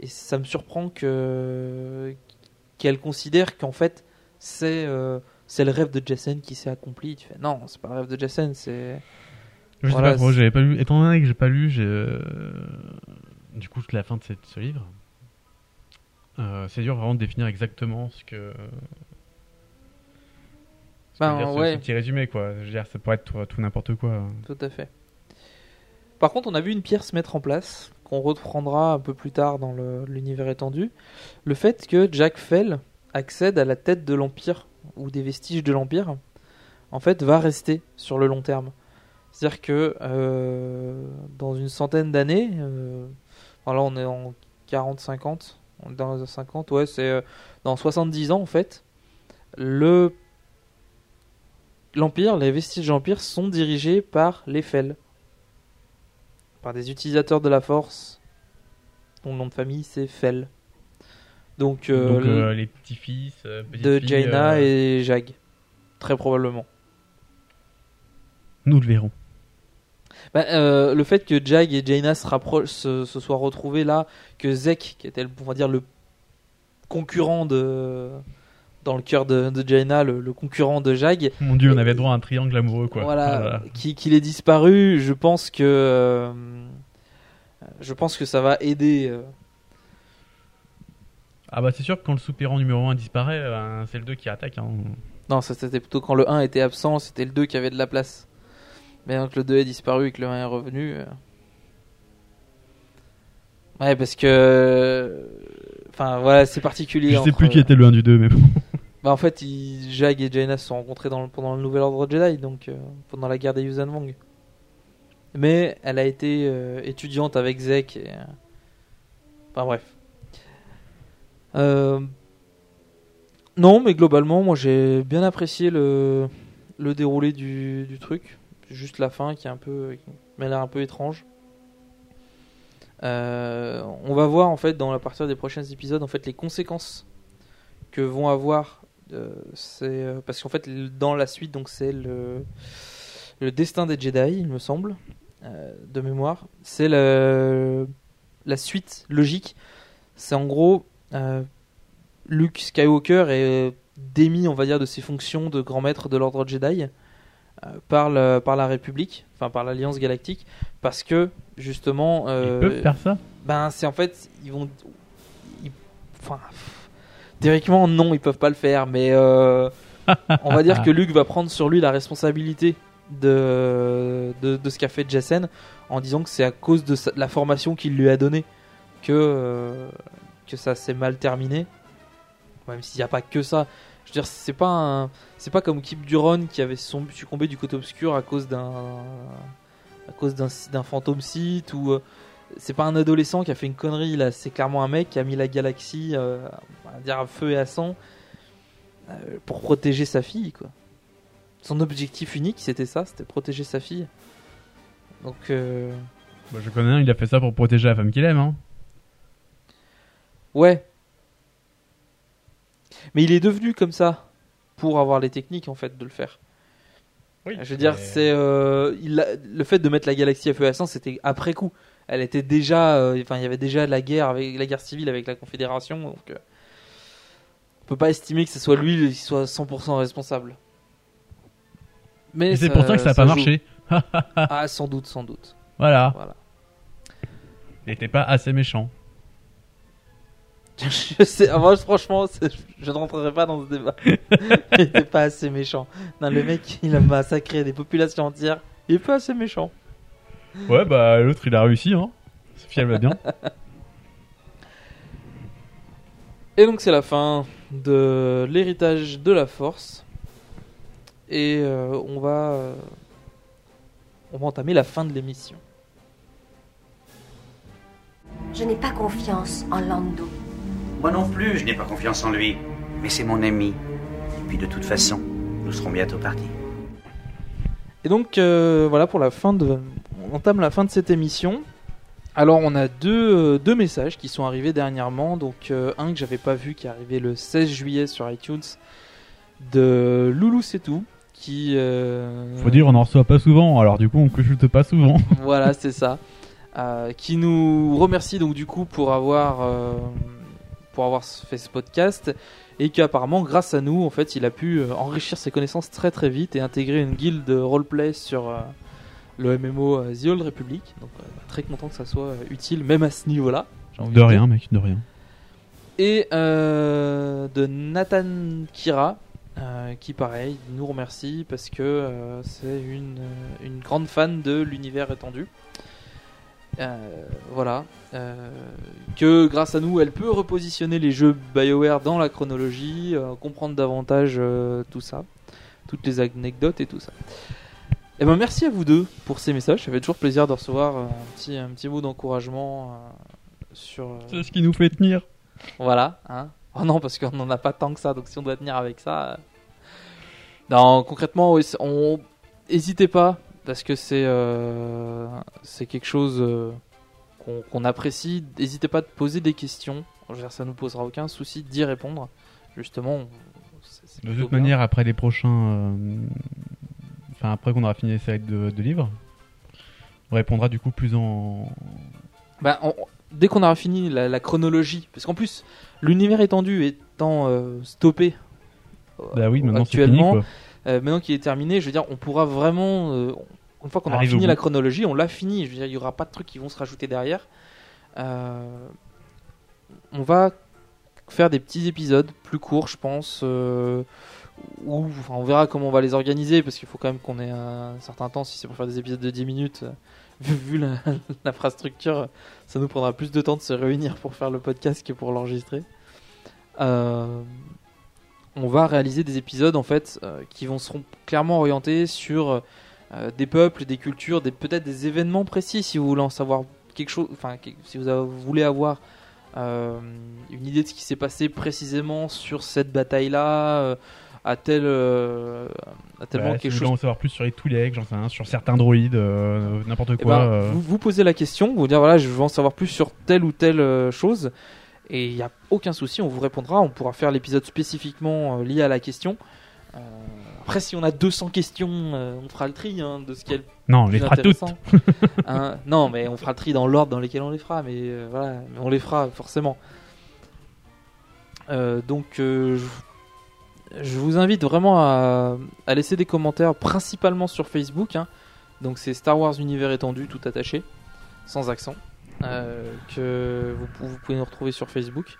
et ça me surprend que qu'elle considère qu'en fait c'est c'est le rêve de Jason qui s'est accompli. Tu fais non, c'est pas le rêve de Jason, c'est Je sais Voilà, pas c'est- j'avais pas lu. Étant donné que j'ai pas lu, j'ai. euh, Du coup, la fin de cette- ce livre, euh, c'est dur vraiment de définir exactement ce que. ce que Ben, veut dire ce- ouais. ce petit résumé, quoi. Je veux dire, ça pourrait être tout, tout n'importe quoi. Tout à fait. Par contre, on a vu une pierre se mettre en place, qu'on reprendra un peu plus tard dans l'univers étendu. Le fait que Jack Fell accède à la tête de l'Empire, ou des vestiges de l'Empire, en fait, va rester sur le long terme. C'est-à-dire que euh, dans une centaine d'années, euh, alors là on est en 40-50, on est dans les 50, ouais, c'est euh, dans 70 ans en fait, le l'Empire, les vestiges de l'Empire sont dirigés par les Fel. Par des utilisateurs de la Force, dont le nom de famille c'est Fel. Donc, euh, Donc, euh, les petits-fils. euh, de Jaina et Jag. Très probablement. Nous le verrons. Bah, euh, le fait que Jag et Jaina se, rappro- se, se soient retrouvés là, que Zek, qui était, le- on va dire, le concurrent de. dans le cœur de, de Jaina, le, le concurrent de Jag, Mon dieu, on avait droit à un triangle amoureux, quoi. voilà, Oh là là. qui- qu'il est disparu, je pense que. euh, je pense que ça va aider. euh, Ah bah c'est sûr que quand le soupirant numéro 1 disparaît, euh, c'est le 2 qui attaque. Hein. Non, ça c'était plutôt quand le 1 était absent, c'était le 2 qui avait de la place. Mais quand le 2 est disparu et que le 1 est revenu. euh, Ouais, parce que. Enfin, voilà, c'est particulier. Je sais entre- plus qui était le 1 du 2, mais bon. (laughs) Bah, en fait, ils... Jag et Jaina se sont rencontrés dans le- pendant le Nouvel Ordre Jedi, donc euh, pendant la guerre des Yuuzhan Vong. Mais elle a été euh, étudiante avec Zek et. euh, Enfin, bref. Euh, Non, mais globalement, moi j'ai bien apprécié le, déroulé du, truc. Juste la fin qui est un peu, m'a l'air un peu étrange. Euh, on va voir en fait dans la partie des prochains épisodes en fait les conséquences que vont avoir. euh, c'est parce qu'en fait dans la suite donc c'est le destin des Jedi, il me semble, de mémoire. C'est la suite logique. C'est en gros euh, Luke Skywalker est démis, on va dire, de ses fonctions de grand maître de l'ordre Jedi. euh, par, le- par la République, enfin par l'Alliance Galactique, parce que justement. euh, Ils peuvent faire ça? Ben, c'est en fait, ils vont. ils- Enfin. Théoriquement, non, ils peuvent pas le faire, mais euh, (laughs) on va dire que Luke va prendre sur lui la responsabilité de, de, de ce qu'a fait Jason en disant que c'est à cause de, sa- de la formation qu'il lui a donnée que, euh, que ça s'est mal terminé. Même s'il n'y a pas que ça. Je veux dire, c'est pas c'est pas comme Kip Duron qui avait succombé du côté obscur à cause d'un à cause d'un fantôme site ou euh, c'est pas un adolescent qui a fait une connerie là, c'est clairement un mec qui a mis la galaxie euh, dire à feu et à sang euh, pour protéger sa fille quoi. Son objectif unique c'était ça, c'était protéger sa fille. Donc euh, Je connais un, il a fait ça pour protéger la femme qu'il aime. Hein. Ouais. Mais il est devenu comme ça pour avoir les techniques en fait de le faire. Je veux dire, c'est euh, il a- le fait de mettre la galaxie à feu et à sang, c'était après coup. Elle était déjà, euh, enfin, il y avait déjà la guerre avec la guerre civile avec la Confédération, donc euh, on peut pas estimer que ce soit lui qui soit 100% responsable. Mais c'est pour ça que ça a pas joue. marché. ah, sans doute, sans doute. Voilà. Voilà. Il était pas assez méchant. (laughs) Je sais, ah, moi, franchement, je ne rentrerai pas dans ce débat. (laughs) il était pas assez méchant. Non, le mec, il a massacré des populations entières. Il est pas assez méchant. Ouais, bah l'autre il a réussi, hein. Sophie elle va bien. (laughs) Et donc, c'est la fin de l'héritage de la force. Et euh, on va. euh, on va entamer la fin de l'émission. Je n'ai pas confiance en Lando. Moi non plus, je n'ai pas confiance en lui. Mais c'est mon ami. Et puis de toute façon, nous serons bientôt partis. Et donc euh, voilà pour la fin de, on entame la fin de cette émission. Alors on a deux, euh, deux messages qui sont arrivés dernièrement. Donc euh, un que j'avais pas vu qui est arrivé le 16 juillet sur iTunes de Loulou c'est tout. Qui euh, Faut dire, on en reçoit pas souvent, alors du coup on consulte pas souvent. voilà, c'est ça. Euh, qui nous remercie donc du coup pour avoir euh, pour avoir fait ce podcast et qu'apparemment grâce à nous en fait il a pu euh, enrichir ses connaissances très très vite et intégrer une guilde roleplay sur euh, le MMO euh, The Old Republic. Donc euh, très content que ça soit utile même à ce niveau-là. De rien, mec, de rien. Et euh, de Nathan Kira, euh, qui pareil nous remercie parce que euh, c'est une, une grande fan de l'univers étendu. Euh, voilà. Euh, que grâce à nous, elle peut repositionner les jeux BioWare dans la chronologie, euh, comprendre davantage tout ça, toutes les anecdotes et tout ça. Et ben merci à vous deux pour ces messages. Ça fait toujours plaisir de recevoir un petit, un petit mot d'encouragement euh, sur. euh, C'est ce qui nous fait tenir. voilà, hein. Oh non, parce qu'on n'en a pas tant que ça, donc si on doit tenir avec ça. euh. Non, concrètement, on. Hésitez pas, parce que c'est euh, quelque chose euh, qu'on apprécie. N'hésitez pas à poser des questions. Ça nous posera aucun souci d'y répondre. Justement, De toute bien. manière, après les prochains. euh, Enfin, après qu'on aura fini les séries de, de livres, on répondra du coup plus en. Bah, on- dès qu'on aura fini la, la chronologie, parce qu'en plus, l'univers étendu étant stoppé Bah oui, maintenant fini actuellement. Euh, maintenant qu'il est terminé, je veux dire, on pourra vraiment, euh, une fois qu'on aura fini la chronologie, on l'a fini. Je veux dire, il y aura pas de trucs qui vont se rajouter derrière. Euh, on va faire des petits épisodes plus courts, je pense. où, enfin, on verra comment on va les organiser parce qu'il faut quand même qu'on ait un certain temps. Si c'est pour faire des épisodes de 10 minutes, (laughs) vu, (laughs) l'infrastructure, ça nous prendra plus de temps de se réunir pour faire le podcast que pour l'enregistrer. Euh, on va réaliser des épisodes en fait euh, qui vont seront clairement orientés sur euh, des peuples, des cultures, des peut-être des événements précis si vous voulez en savoir quelque chose, enfin si vous avez- vous voulez avoir euh, une idée de ce qui s'est passé précisément sur cette bataille-là, euh, à tel euh, à si quelque vous chose voulez en savoir plus sur les Twi'lek, j'en sais rien, sur certains droïdes, euh, n'importe eh quoi. ben, euh. vous, vous posez la question, vous dire voilà, je veux en savoir plus sur telle ou telle euh, chose, et il n'y a aucun souci, on vous répondra, on pourra faire l'épisode spécifiquement euh, lié à la question. Euh, après, si on a 200 questions, euh, on fera le tri hein, de ce qui est le Non, on les fera toutes. Hein, non, mais on fera le tri dans l'ordre dans lequel on les fera, mais euh, voilà, on les fera forcément. Donc, je- je vous invite vraiment à, à laisser des commentaires, principalement sur Facebook. hein. Donc c'est Star Wars Univers étendu, tout attaché, sans accent, que vous, pou- vous pouvez nous retrouver sur Facebook.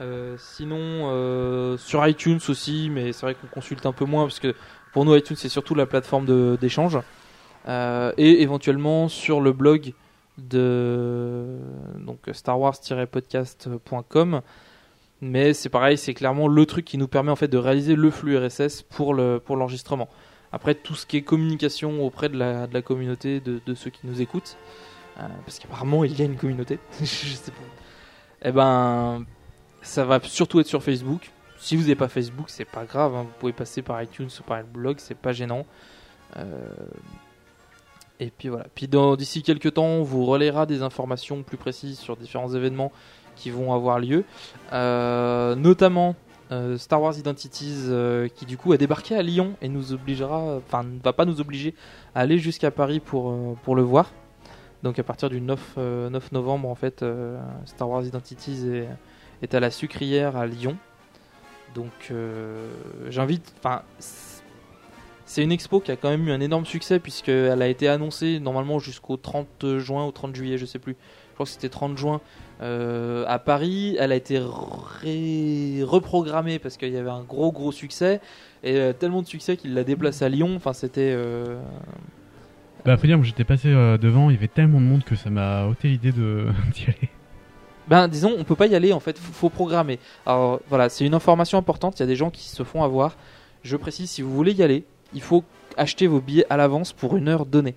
Euh, sinon, euh, sur iTunes aussi, mais c'est vrai qu'on consulte un peu moins parce que pour nous iTunes c'est surtout la plateforme d'échange. Euh, et éventuellement sur le blog de donc Star Wars-podcast.com. Mais c'est pareil, c'est clairement le truc qui nous permet en fait de réaliser le flux RSS pour le pour l'enregistrement. Après tout ce qui est communication auprès de la, de la communauté, de, de ceux qui nous écoutent, euh, parce qu'apparemment il y a une communauté, (laughs) je. Eh ben, ça va surtout être sur Facebook. Si vous n'avez pas Facebook, c'est pas grave, hein, vous pouvez passer par iTunes ou par le blog, c'est pas gênant. Euh, et puis voilà. Puis d'ici quelques temps, on vous relaiera des informations plus précises sur différents événements qui vont avoir lieu, Euh, notamment euh, Star Wars Identities euh, qui du coup a débarqué à Lyon et nous obligera, enfin ne va pas nous obliger à aller jusqu'à Paris pour, euh, pour le voir. Donc à partir du 9, euh, 9 novembre en fait, euh, Star Wars Identities est, à la sucrière à Lyon. Donc euh, j'invite, enfin c'est une expo qui a quand même eu un énorme succès puisqu'elle a été annoncée normalement jusqu'au 30 juin ou 30 juillet, je sais plus. Je crois que c'était 30 juin à Paris. Elle a été reprogrammée parce qu'il y avait un gros gros succès et tellement de succès qu'il l'a déplacée à Lyon. Enfin, c'était. Bah, faut dire, j'étais passé euh, devant, il y avait tellement de monde que ça m'a ôté l'idée (laughs) d'y aller. Ben, disons, on peut pas y aller en fait, faut, faut programmer. Alors voilà, c'est une information importante. Il y a des gens qui se font avoir. Je précise, si vous voulez y aller, il faut acheter vos billets à l'avance pour une heure donnée.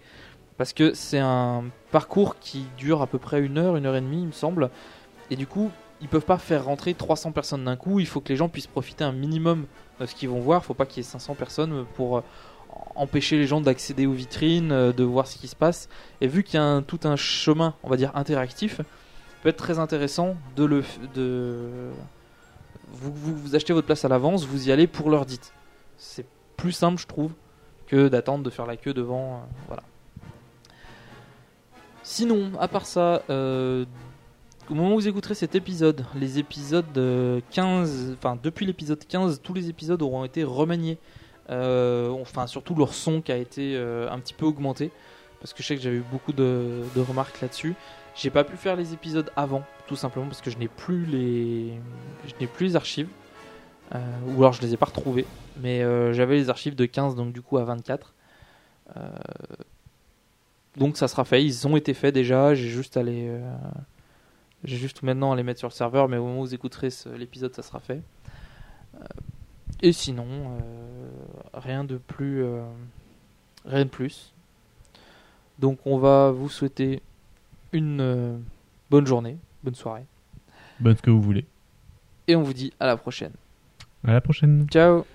Parce que c'est un parcours qui dure à peu près une heure, une heure et demie, il me semble. Et du coup, ils peuvent pas faire rentrer 300 personnes d'un coup. Il faut que les gens puissent profiter un minimum de ce qu'ils vont voir. faut pas qu'il y ait 500 personnes pour euh, empêcher les gens d'accéder aux vitrines, euh, de voir ce qui se passe. Et vu qu'il y a tout un chemin, on va dire, interactif, peut être très intéressant de le de vous, vous, achetez votre place à l'avance, vous y allez pour l'heure dite. C'est plus simple, je trouve, que d'attendre de faire la queue devant. euh, voilà. Sinon, à part ça, euh, au moment où vous écouterez cet épisode, les épisodes euh, 15, enfin depuis l'épisode 15, tous les épisodes auront été remaniés. Euh, enfin, surtout leur son qui a été euh, un petit peu augmenté. Parce que je sais que j'avais eu beaucoup de, remarques là-dessus. J'ai pas pu faire les épisodes avant, tout simplement parce que je n'ai plus les, je n'ai plus les archives, Euh, ou alors je les ai pas retrouvées. Mais j'avais les archives de 15, donc du coup à 24. Euh, donc ça sera fait. Ils ont été faits déjà. J'ai juste à les, j'ai juste maintenant à les mettre sur le serveur. Mais au moment où vous écouterez l'épisode, ça sera fait. Et sinon, euh, rien de plus, euh, rien de plus. Donc on va vous souhaiter une euh, bonne journée, bonne soirée. Bonne ce que vous voulez. Et on vous dit à la prochaine. À la prochaine. Ciao